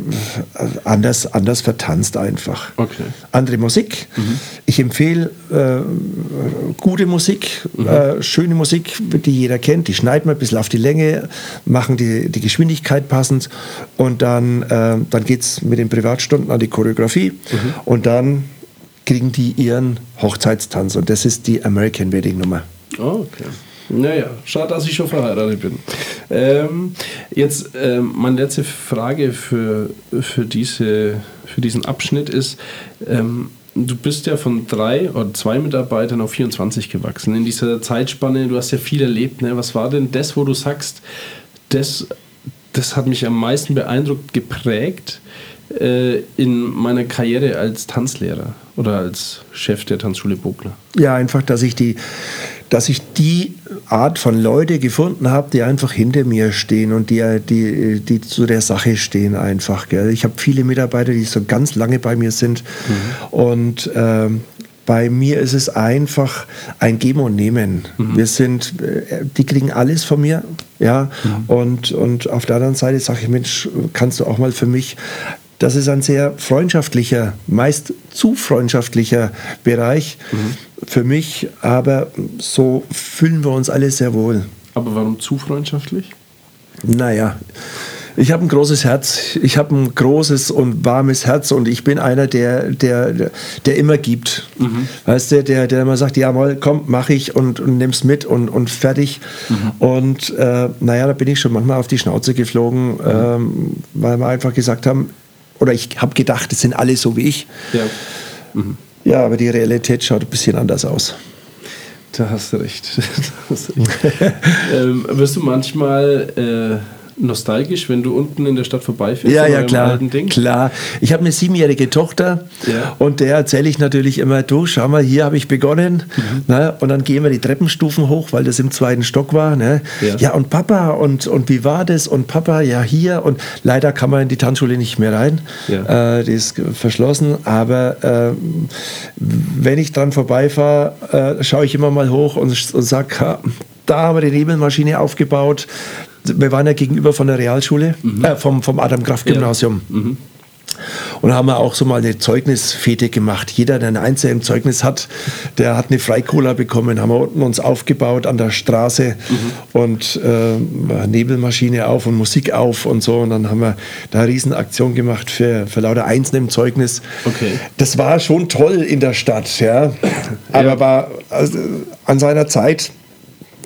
B: anders, anders vertanzt einfach. Okay. Andere Musik. Mhm. Ich empfehle äh, gute Musik, mhm. äh, schöne Musik, die jeder kennt. Die schneiden wir ein bisschen auf die Länge, machen die, die Geschwindigkeit passend und dann, äh, dann geht es mit den Privatstunden an die Choreografie mhm. und dann kriegen die ihren Hochzeitstanz und das ist die American Wedding Nummer.
E: Oh, okay. Naja, schade, dass ich schon verheiratet bin. Ähm, jetzt ähm, meine letzte Frage für, für, diese, für diesen Abschnitt ist, ähm, du bist ja von drei oder zwei Mitarbeitern auf 24 gewachsen. In dieser Zeitspanne, du hast ja viel erlebt. Ne? Was war denn das, wo du sagst, das, das hat mich am meisten beeindruckt, geprägt äh, in meiner Karriere als Tanzlehrer oder als Chef der Tanzschule Bogler?
B: Ja, einfach, dass ich die dass ich die Art von Leute gefunden habe, die einfach hinter mir stehen und die, die, die zu der Sache stehen einfach. Gell. Ich habe viele Mitarbeiter, die so ganz lange bei mir sind mhm. und ähm, bei mir ist es einfach ein Geben und Nehmen. Mhm. Wir sind, äh, die kriegen alles von mir, ja. Mhm. Und, und auf der anderen Seite sage ich, Mensch, kannst du auch mal für mich das ist ein sehr freundschaftlicher, meist zu freundschaftlicher Bereich mhm. für mich, aber so fühlen wir uns alle sehr wohl.
E: Aber warum zu freundschaftlich?
B: Naja, ich habe ein großes Herz, ich habe ein großes und warmes Herz und ich bin einer, der, der, der immer gibt. Mhm. Weißt du, der, der immer sagt, ja mal, komm, mach ich und, und nimm's mit und, und fertig. Mhm. Und äh, naja, da bin ich schon manchmal auf die Schnauze geflogen, mhm. ähm, weil wir einfach gesagt haben, oder ich habe gedacht, es sind alle so wie ich.
E: Ja.
B: Ja, aber die Realität schaut ein bisschen anders aus.
E: Da hast du recht. Da hast du recht. ähm, wirst du manchmal äh, nostalgisch, wenn du unten in der Stadt vorbeifährst?
B: Ja, ja, klar.
E: alten Ding?
B: klar. Ich habe eine siebenjährige Tochter
E: Ja.
B: und der erzähle ich natürlich immer, du, schau mal, hier habe ich begonnen.
E: Mhm.
B: Ne? Und dann gehen wir die Treppenstufen hoch, weil das im zweiten Stock war. Ne?
E: Ja.
B: Ja. und Papa, und, und wie war das? Und Papa, ja, hier. Und leider kann man in die Tanzschule nicht mehr rein.
E: Ja.
B: Äh, die ist verschlossen. Aber äh, wenn ich dran vorbeifahre, äh, schaue ich immer mal hoch und, und sage, da haben wir die Nebelmaschine aufgebaut. Wir waren ja gegenüber von der Realschule, äh, vom, vom Adam-Kraft-Gymnasium. Und haben wir auch so mal eine Zeugnisfete gemacht. Jeder, der ein Einzel im Zeugnis hat, der hat eine Freikola bekommen. Haben wir unten uns aufgebaut an der Straße und äh, Nebelmaschine auf und Musik auf und so. Und dann haben wir da eine Riesenaktion gemacht für, für lauter Einsen im Zeugnis.
E: Okay.
B: Das war schon toll in der Stadt, ja. Aber war also, an seiner Zeit,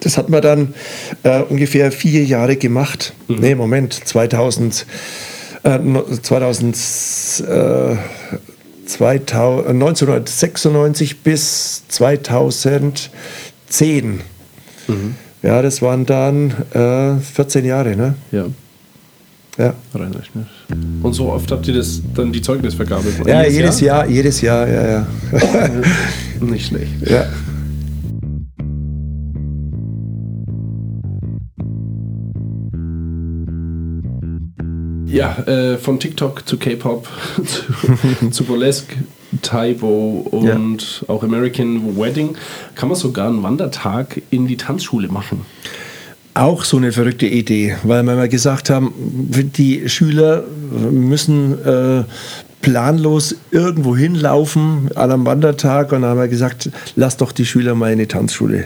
B: das hat man dann äh, ungefähr vier Jahre gemacht. Nee, Moment, 2000, äh, no- 2000, äh, 2000, 1996 bis 2010. Ja, das waren dann äh, 14 Jahre, ne?
E: Ja,
B: Ja.
E: Und so oft habt ihr das dann die Zeugnisvergabe?
B: Ja, jedes, Jahr? jedes Jahr, ja, ja.
E: Nicht schlecht.
B: ja.
E: Ja, äh, von TikTok zu K-Pop, zu, zu Burlesque, Taibo und auch American Wedding kann man sogar einen Wandertag in die Tanzschule machen.
B: Auch so eine verrückte Idee, weil wir mal gesagt haben, die Schüler müssen äh, planlos irgendwo hinlaufen an einem Wandertag und dann haben wir gesagt, lass doch die Schüler mal in die Tanzschule.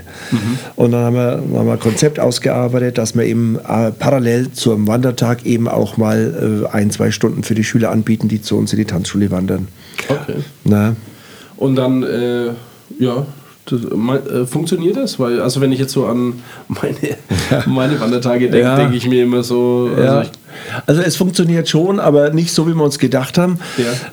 B: Und dann haben wir, haben wir ein Konzept ausgearbeitet, dass wir eben äh, parallel zum Wandertag eben auch mal äh, ein, zwei Stunden für die Schüler anbieten, die zu uns in die Tanzschule wandern.
E: Okay.
B: Na?
E: Und dann, äh, ja, das, äh, funktioniert das? Weil, also wenn ich jetzt so an meine, meine Wandertage denke,
B: Ja.
E: denke ich mir immer so, also
B: Ja.
E: ich,
B: Also es funktioniert schon, aber nicht so, wie wir uns gedacht haben.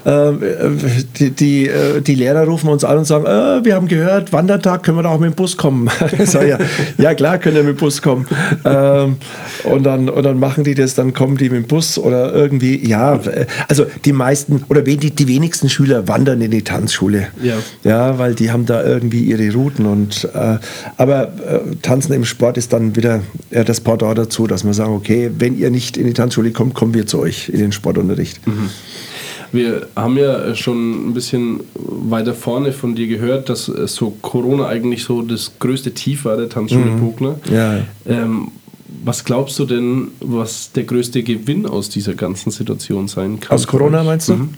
B: Ähm, äh, die, die, äh, die Lehrer rufen uns an und sagen, äh, wir haben gehört, Wandertag, können wir da auch mit dem Bus kommen? Sag, ja, ja klar, können wir mit dem Bus kommen. Ähm, und, dann, und dann machen die das, dann kommen die mit dem Bus oder irgendwie, ja, also die meisten oder die, die wenigsten Schüler wandern in die Tanzschule.
E: Ja.
B: Ja, weil die haben da irgendwie ihre Routen und äh, aber äh, Tanzen im Sport ist dann wieder ja, das Pendant dazu, dass wir sagen, okay, wenn ihr nicht in die Tanzschule kommt, kommen wir zu euch in den Sportunterricht.
E: wir haben ja schon ein bisschen weiter vorne von dir gehört, dass so Corona eigentlich so das größte Tief war der Tanzschule Bogner.
B: Ja.
E: Ähm, was glaubst du denn, was der größte Gewinn aus dieser ganzen Situation sein kann?
B: Aus Corona meinst du?
E: Mhm.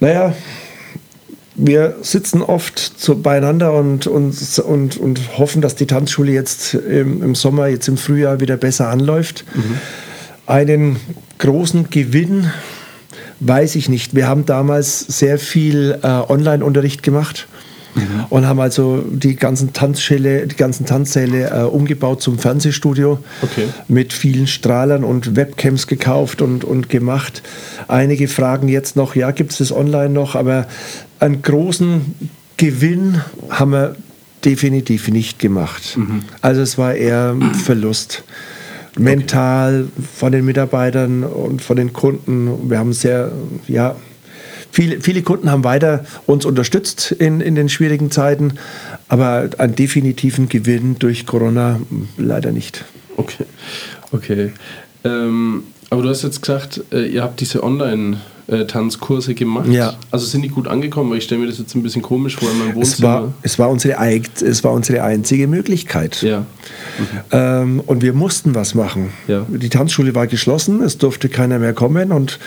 B: Naja, wir sitzen oft so beieinander und, und, und, und hoffen, dass die Tanzschule jetzt im, im Sommer, jetzt im Frühjahr wieder besser anläuft. Einen großen Gewinn weiß ich nicht. Wir haben damals sehr viel äh, Online-Unterricht gemacht. Und haben also die ganzen Tanzschäle, die ganzen Tanzsäle äh, umgebaut zum Fernsehstudio
E: Okay.
B: mit vielen Strahlern und Webcams gekauft und, und gemacht. Einige fragen jetzt noch, ja, gibt es das online noch? Aber einen großen Gewinn haben wir definitiv nicht gemacht. Also es war eher ein Verlust. Mental von den Mitarbeitern und von den Kunden. Wir haben sehr, ja, Viele, viele Kunden haben weiter uns unterstützt in, in den schwierigen Zeiten, aber einen definitiven Gewinn durch Corona leider nicht.
E: Okay. Okay. Ähm, aber du hast jetzt gesagt, äh, ihr habt diese Online-Tanzkurse gemacht.
B: Ja.
E: Also sind die gut angekommen? Weil ich stelle mir das jetzt ein bisschen komisch vor in meinem
B: Es
E: Wohnzimmer.
B: war, es, war unsere, es war unsere einzige Möglichkeit.
E: ja.
B: Ähm, und wir mussten was machen.
E: Ja.
B: Die Tanzschule war geschlossen, es durfte keiner mehr kommen. Und,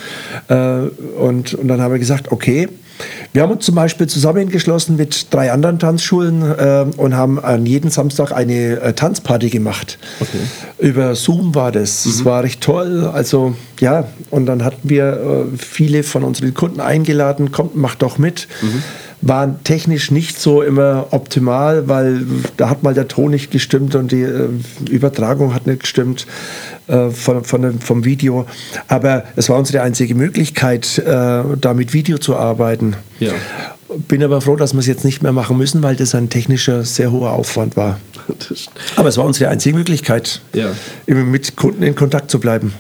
B: äh, und, und dann haben wir gesagt, okay, wir haben uns zum Beispiel zusammengeschlossen mit drei anderen Tanzschulen äh, und haben an jeden Samstag eine äh, Tanzparty gemacht.
E: Okay.
B: Über Zoom war das. Es war recht toll. Also ja, und dann hatten wir äh, viele von unseren Kunden eingeladen, kommt, macht doch mit. waren technisch nicht so immer optimal, weil da hat mal der Ton nicht gestimmt und die äh, Übertragung hat nicht gestimmt äh, von, von dem, vom Video. Aber es war unsere einzige Möglichkeit, äh, da mit Video zu arbeiten.
E: Ja.
B: Bin aber froh, dass wir es jetzt nicht mehr machen müssen, weil das ein technischer, sehr hoher Aufwand war. Aber es war unsere einzige Möglichkeit,
E: Ja.
B: immer mit Kunden in Kontakt zu bleiben.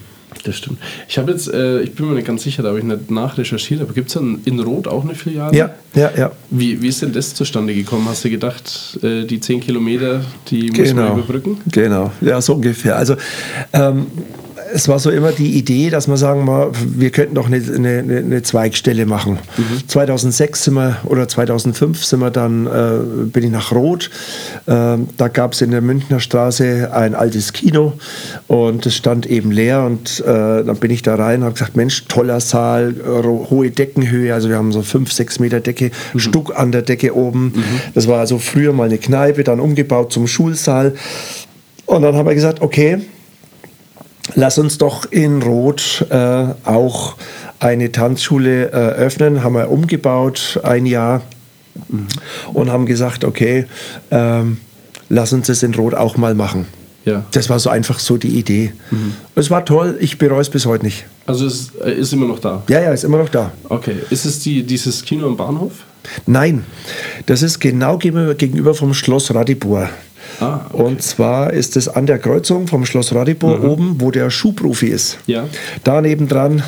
E: Das stimmt. Ich habe jetzt, äh, ich bin mir nicht ganz sicher, da habe ich nicht nachrecherchiert, aber gibt es in Rot auch eine Filiale?
B: Ja, ja, ja.
E: Wie, wie ist denn das zustande gekommen? Hast du gedacht, äh, die 10 Kilometer, die muss man überbrücken?
B: Genau, ja, so ungefähr. Also ähm, es war so immer die Idee, dass wir sagen, mal, wir könnten doch eine, eine, eine Zweigstelle machen. 2006 sind wir, oder 2005 sind wir dann, äh, bin ich nach Rot. Ähm, da gab es in der Münchner Straße ein altes Kino und es stand eben leer und äh, dann bin ich da rein und habe gesagt, Mensch, toller Saal, hohe Deckenhöhe, also wir haben so fünf, sechs Meter Decke, Stuck an der Decke oben. Das war also früher mal eine Kneipe, dann umgebaut zum Schulsaal. Und dann haben wir gesagt, okay, lass uns doch in Rot äh, auch eine Tanzschule äh, öffnen. Haben wir umgebaut ein Jahr und haben gesagt, okay, ähm, lass uns das in Rot auch mal machen.
E: Ja.
B: Das war so einfach so die Idee. Es war toll, ich bereue es bis heute nicht.
E: Also es äh, ist immer noch da.
B: Ja, ja, ist immer noch da.
E: Okay. Ist es die, dieses Kino am Bahnhof?
B: Nein, das ist genau gegenüber gegenüber vom Schloss Radibor.
E: Ah, okay.
B: Und zwar ist es an der Kreuzung vom Schloss Radibor oben, wo der Schuhprofi ist.
E: Ja.
B: Da nebendran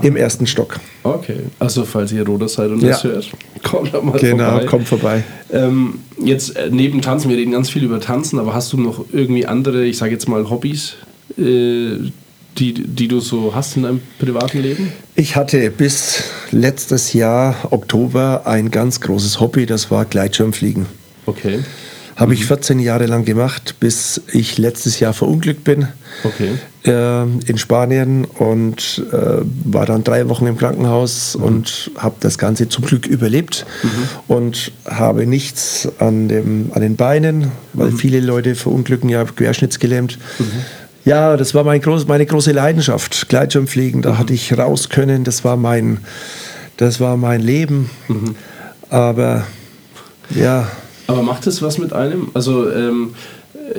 B: im ersten Stock.
E: Okay. Also falls ihr Roder seid und
B: Ja.
E: das hört, kommt da mal
B: Genau,
E: vorbei.
B: kommt vorbei.
E: Ähm, jetzt äh, neben Tanzen, wir reden ganz viel über Tanzen, aber hast du noch irgendwie andere, ich sage jetzt mal Hobbys, äh, die, die du so hast in deinem privaten Leben?
B: Ich hatte bis letztes Jahr Oktober ein ganz großes Hobby, das war Gleitschirmfliegen.
E: Okay.
B: Habe ich 14 Jahre lang gemacht, bis ich letztes Jahr verunglückt bin
E: Okay.
B: äh, in Spanien und äh, war dann drei Wochen im Krankenhaus und habe das Ganze zum Glück überlebt und habe nichts an, dem, an den Beinen, weil viele Leute verunglücken ja querschnittsgelähmt. Ja, das war mein groß, meine große Leidenschaft, Gleitschirmfliegen. Da hatte ich raus können, das war mein, das war mein Leben. Aber ja,
E: Aber macht es was mit einem? Also, ähm,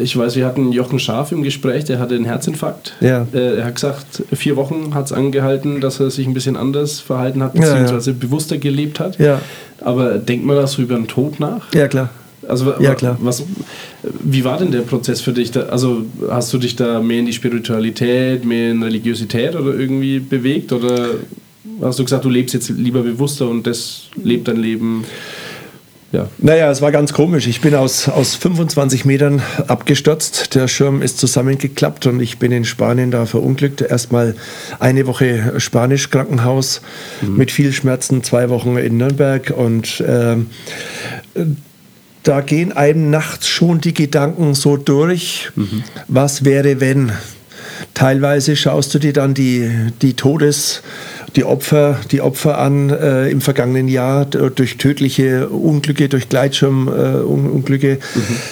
E: ich weiß, wir hatten Jochen Scharf im Gespräch, der hatte einen Herzinfarkt.
B: Ja.
E: Äh, er hat gesagt, vier Wochen hat es angehalten, dass er sich ein bisschen anders verhalten hat,
B: Ja, ja.
E: beziehungsweise bewusster gelebt hat.
B: Ja.
E: Aber denkt man da so über den Tod nach?
B: ja klar.
E: Also,
B: Ja, klar.
E: Was, wie war denn der Prozess für dich? Da, also, hast du dich da mehr in die Spiritualität, mehr in Religiosität oder irgendwie bewegt? Oder hast du gesagt, du lebst jetzt lieber bewusster und das lebt dein Leben? Ja.
B: Naja, es war ganz komisch. Ich bin aus, aus 25 Metern abgestürzt. Der Schirm ist zusammengeklappt und ich bin in Spanien da verunglückt. Erstmal eine Woche Spanisch Krankenhaus mit viel Schmerzen, zwei Wochen in Nürnberg und ähm, da gehen einem nachts schon die Gedanken so durch, was wäre, wenn. Teilweise schaust du dir dann die, die Todes, die Opfer, die Opfer an äh, im vergangenen Jahr durch tödliche Unglücke, durch Gleitschirmunglücke. Äh, Unglücke.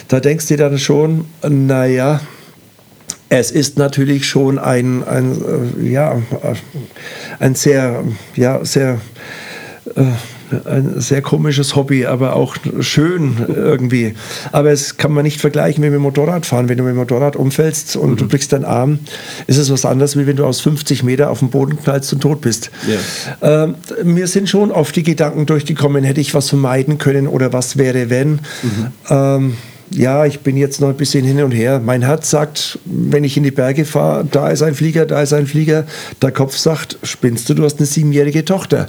B: Da denkst du dir dann schon, naja, es ist natürlich schon ein, ein, äh, ja, äh, ein sehr, ja, sehr, äh, ein sehr komisches Hobby, aber auch schön irgendwie. Aber es kann man nicht vergleichen mit dem Motorradfahren. Wenn du mit dem Motorrad umfällst und du brichst deinen Arm, ist es was anderes, wie wenn du aus 50 Meter auf den Boden knallst und tot bist. Ähm, mir sind schon oft die Gedanken durchgekommen, hätte ich was vermeiden können oder was wäre, wenn. Ähm, ja, ich bin jetzt noch ein bisschen hin und her. Mein Herz sagt, wenn ich in die Berge fahre, da ist ein Flieger, da ist ein Flieger. Der Kopf sagt, spinnst du, du hast eine siebenjährige Tochter.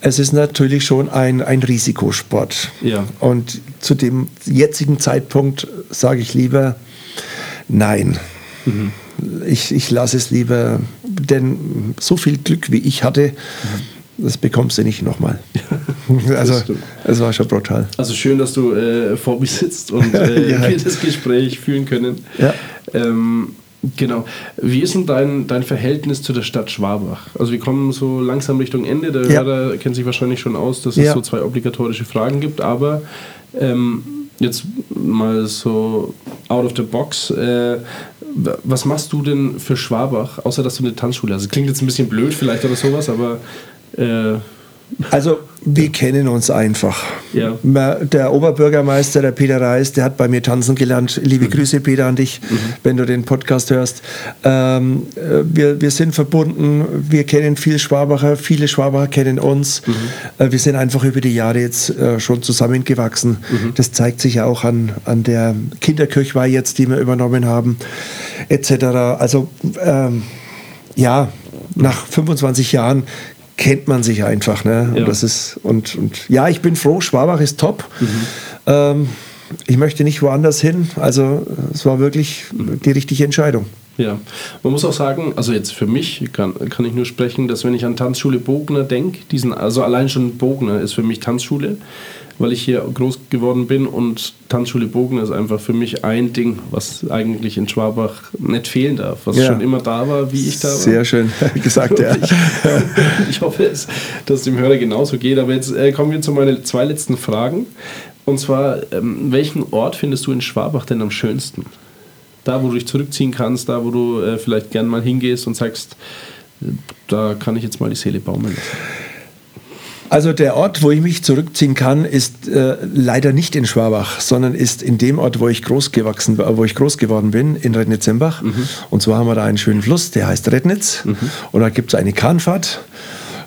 B: Es ist natürlich schon ein, ein Risikosport.
E: Ja.
B: Und zu dem jetzigen Zeitpunkt sage ich lieber, nein. Ich, ich lasse es lieber, denn so viel Glück, wie ich hatte, das bekommst du nicht nochmal. Also, es war schon brutal.
E: Also schön, dass du äh, vor mir sitzt und äh,
B: Ja.
E: wir das Gespräch führen können.
B: Ja.
E: Ähm, genau. Wie ist denn dein, dein Verhältnis zu der Stadt Schwabach? Also wir kommen so langsam Richtung Ende. Der
B: Ja.
E: Hörer kennt sich wahrscheinlich schon aus, dass es
B: Ja.
E: so zwei obligatorische Fragen gibt. Aber ähm, jetzt mal so out of the box. Äh, was machst du denn für Schwabach, außer dass du eine Tanzschule hast? Das klingt jetzt ein bisschen blöd vielleicht oder sowas, aber äh,
B: Also Wir kennen uns einfach.
E: Ja.
B: Der Oberbürgermeister, der Peter Reis, der hat bei mir tanzen gelernt. Liebe mhm. Grüße, Peter, an dich, mhm. wenn du den Podcast hörst. Ähm, äh, wir, wir sind verbunden, wir kennen viel Schwabacher, viele Schwabacher kennen uns. Mhm. Äh, wir sind einfach über die Jahre jetzt äh, schon zusammengewachsen. Mhm. Das zeigt sich ja auch an, an der Kinderkirchweih jetzt, die wir übernommen haben, etc. Also, ähm, ja, nach 25 Jahren kennt man sich einfach. Ne? Ja. Und, das ist, und, und ja, ich bin froh, Schwabach ist top. Mhm. Ähm, ich möchte nicht woanders hin. Also es war wirklich die richtige Entscheidung.
E: Ja, man muss auch sagen, also jetzt für mich kann, kann ich nur sprechen, dass wenn ich an Tanzschule Bogner denke, diesen, also allein schon Bogner ist für mich Tanzschule weil ich hier groß geworden bin und Tanzschule Bogen ist einfach für mich ein Ding, was eigentlich in Schwabach nicht fehlen darf, was ja. schon immer da war, wie ich da war.
B: Sehr schön gesagt, ja.
E: Ich, ich, hoffe, dass es dem Hörer genauso geht. Aber jetzt äh, kommen wir zu meinen zwei letzten Fragen. Und zwar, ähm, welchen Ort findest du in Schwabach denn am schönsten? Da, wo du dich zurückziehen kannst, da, wo du äh, vielleicht gern mal hingehst und sagst, da kann ich jetzt mal die Seele baumeln lassen.
B: Also der Ort, wo ich mich zurückziehen kann, ist äh, leider nicht in Schwabach, sondern ist in dem Ort, wo ich groß gewachsen, wo ich groß geworden bin, in Rednitzembach. Mhm. Und zwar haben wir da einen schönen Fluss, der heißt Rednitz. Mhm. Und da gibt es eine Kahnfahrt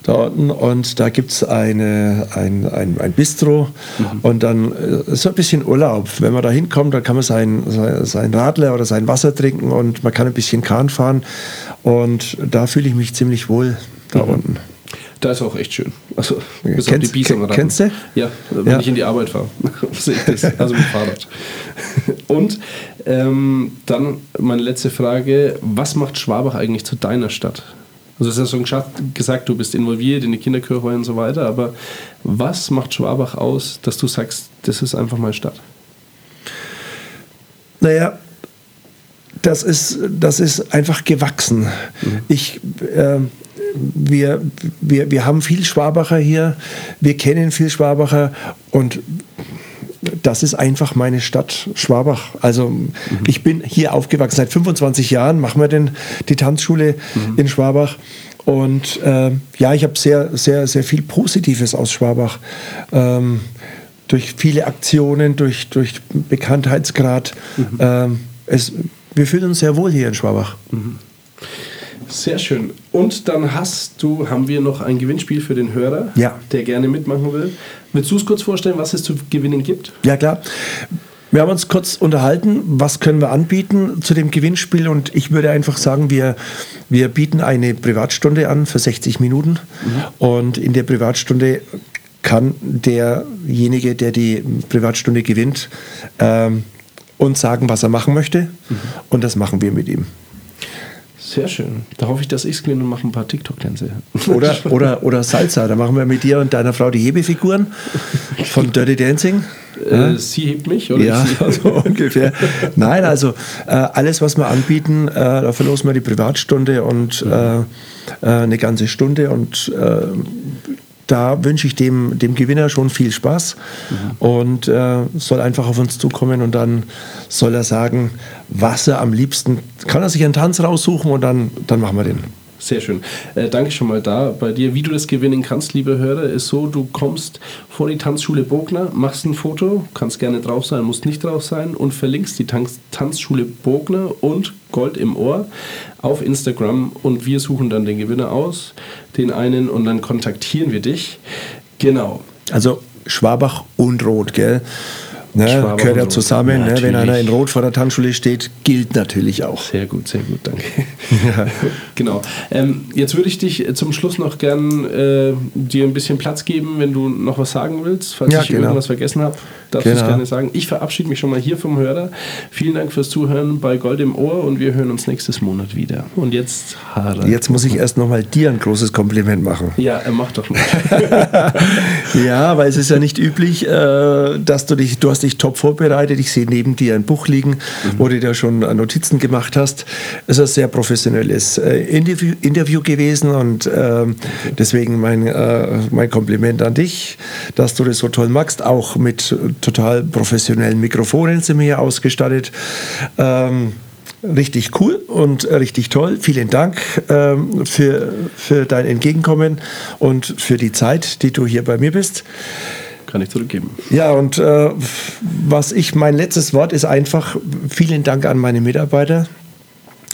B: da unten und da gibt es eine, ein, ein, ein Bistro mhm. und dann äh, so ein bisschen Urlaub. Wenn man da hinkommt, dann kann man sein, sein, Radler oder sein Wasser trinken und man kann ein bisschen Kahn fahren und da fühle ich mich ziemlich wohl da mhm. unten.
E: Da ist auch echt schön. Also,
B: bis kennst, auf die Biesung
E: Kennst du? Ja, wenn ja. ich in die Arbeit fahre, sehe ich das. Also mit Fahrrad. Und ähm, dann meine letzte Frage: Was macht Schwabach eigentlich zu deiner Stadt? Also, du hast ja schon gesagt, du bist involviert in die Kinderkirche und so weiter, aber was macht Schwabach aus, dass du sagst, das ist einfach meine Stadt?
B: Naja, das ist, das ist einfach gewachsen. Mhm. Ich, äh, wir, wir, wir haben viel Schwabacher hier, wir kennen viel Schwabacher und das ist einfach meine Stadt Schwabach. Also mhm. ich bin hier aufgewachsen. Seit 25 Jahren machen wir denn die Tanzschule mhm. in Schwabach. Und äh, ja, ich habe sehr, sehr, sehr viel Positives aus Schwabach. Ähm, durch viele Aktionen, durch, durch Bekanntheitsgrad. Mhm. Ähm, es, wir fühlen uns sehr wohl hier in Schwabach.
E: Sehr schön. Und dann hast du, haben wir noch ein Gewinnspiel für den Hörer,
B: ja.
E: der gerne mitmachen will. Willst du es kurz vorstellen, was es zu gewinnen gibt?
B: Ja, klar. Wir haben uns kurz unterhalten, was können wir anbieten zu dem Gewinnspiel und ich würde einfach sagen, wir, wir bieten eine Privatstunde an für 60 Minuten mhm. und in der Privatstunde kann derjenige, der die Privatstunde gewinnt, ähm, uns sagen, was er machen möchte mhm. und das machen wir mit ihm.
E: Sehr schön. Da hoffe ich, dass ich es gewinne und mache ein paar TikTok-Tänze.
B: Oder, oder, oder Salsa. Da machen wir mit dir und deiner Frau die Hebefiguren von Dirty Dancing.
E: Äh, sie hebt mich, oder?
B: Ja, also ungefähr. Nein, also äh, alles, was wir anbieten, äh, da verlosen wir die Privatstunde und mhm. äh, äh, eine ganze Stunde und äh, da wünsche ich dem, dem Gewinner schon viel Spaß mhm. und äh, soll einfach auf uns zukommen und dann soll er sagen, was er am liebsten, kann er sich einen Tanz raussuchen und dann, dann machen wir den.
E: Sehr schön. Äh, danke schon mal da bei dir. Wie du das gewinnen kannst, liebe Hörer, ist so, du kommst vor die Tanzschule Bogner, machst ein Foto, kannst gerne drauf sein, musst nicht drauf sein und verlinkst die Tanz Tanzschule Bogner und Gold im Ohr auf Instagram und wir suchen dann den Gewinner aus, den einen und dann kontaktieren wir dich. Genau.
B: Also Schwabach und Rot, gell? Ne, gehört ja zusammen. Ne? Wenn einer in Rot vor der Tanzschule steht, gilt natürlich auch.
E: Sehr gut, sehr gut, danke. ja. Genau. Ähm, jetzt würde ich dich zum Schluss noch gern äh, dir ein bisschen Platz geben, wenn du noch was sagen willst, falls ja, ich genau. irgendwas vergessen habe darfst genau. du es gerne sagen. Ich verabschiede mich schon mal hier vom Hörer. Vielen Dank fürs Zuhören bei Gold im Ohr und wir hören uns nächstes Monat wieder. Und jetzt
B: Harald. Jetzt muss ich erst noch mal dir ein großes Kompliment machen.
E: Ja, er macht doch mal.
B: ja, weil es ist ja nicht üblich, äh, dass du dich, du hast dich top vorbereitet. Ich sehe neben dir ein Buch liegen, mhm. wo du da schon Notizen gemacht hast. Es ist ein sehr professionelles äh, Interview, Interview gewesen und ähm, deswegen mein, äh, mein Kompliment an dich, dass du das so toll machst, auch mit total professionellen Mikrofonen sind wir hier ausgestattet. Ähm, richtig cool und richtig toll. Vielen Dank ähm, für, für dein Entgegenkommen und für die Zeit, die du hier bei mir bist.
E: Kann ich zurückgeben.
B: Ja, und äh, was ich, mein letztes Wort ist einfach, vielen Dank an meine Mitarbeiter.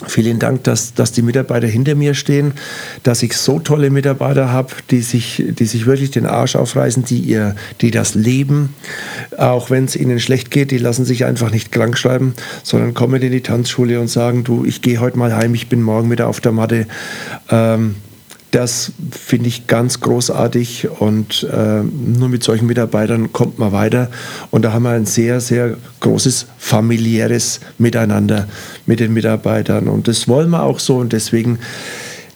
B: Vielen Dank, dass, dass die Mitarbeiter hinter mir stehen, dass ich so tolle Mitarbeiter habe, die sich, die sich wirklich den Arsch aufreißen, die, ihr, die das leben. Auch wenn es ihnen schlecht geht, die lassen sich einfach nicht krank schreiben, sondern kommen in die Tanzschule und sagen, du, ich gehe heute mal heim, ich bin morgen wieder auf der Matte. Ähm, das finde ich ganz großartig und äh, nur mit solchen Mitarbeitern kommt man weiter. Und da haben wir ein sehr, sehr großes familiäres Miteinander mit den Mitarbeitern. Und das wollen wir auch so. Und deswegen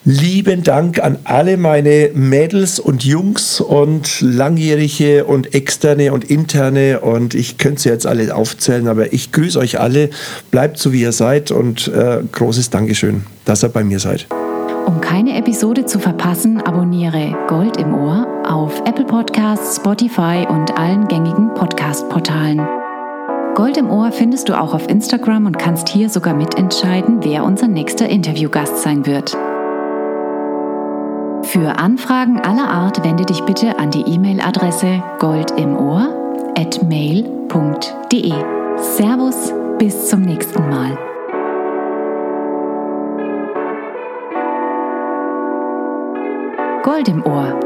B: lieben Dank an alle meine Mädels und Jungs und langjährige und externe und interne. Und ich könnte sie jetzt alle aufzählen, aber ich grüße euch alle. Bleibt so, wie ihr seid. Und äh, großes Dankeschön, dass ihr bei mir seid.
C: Um keine Episode zu verpassen, abonniere Gold im Ohr auf Apple Podcasts, Spotify und allen gängigen Podcast-Portalen. Gold im Ohr findest du auch auf Instagram und kannst hier sogar mitentscheiden, wer unser nächster Interviewgast sein wird. Für Anfragen aller Art wende dich bitte an die E-Mail-Adresse goldimohr@mail.de. Servus, bis zum nächsten Mal. Gold im Ohr.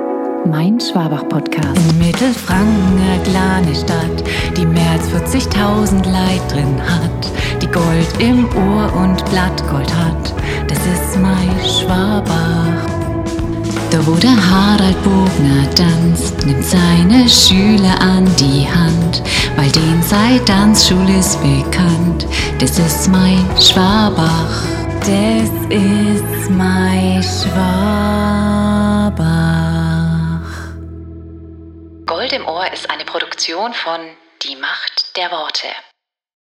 C: Mein Schwabach-Podcast. In Mittelfranken, eine kleine Stadt, die mehr als 40.000 Leid drin hat, die Gold im Ohr und Blattgold hat. Das ist mein Schwabach. Da wo der Harald Bogner tanzt, nimmt seine Schüler an die Hand, weil den sei Tanzschule ist bekannt. Das ist mein Schwabach. Das ist mein Schwabach.
A: Gold im Ohr ist eine Produktion von Die Macht der Worte.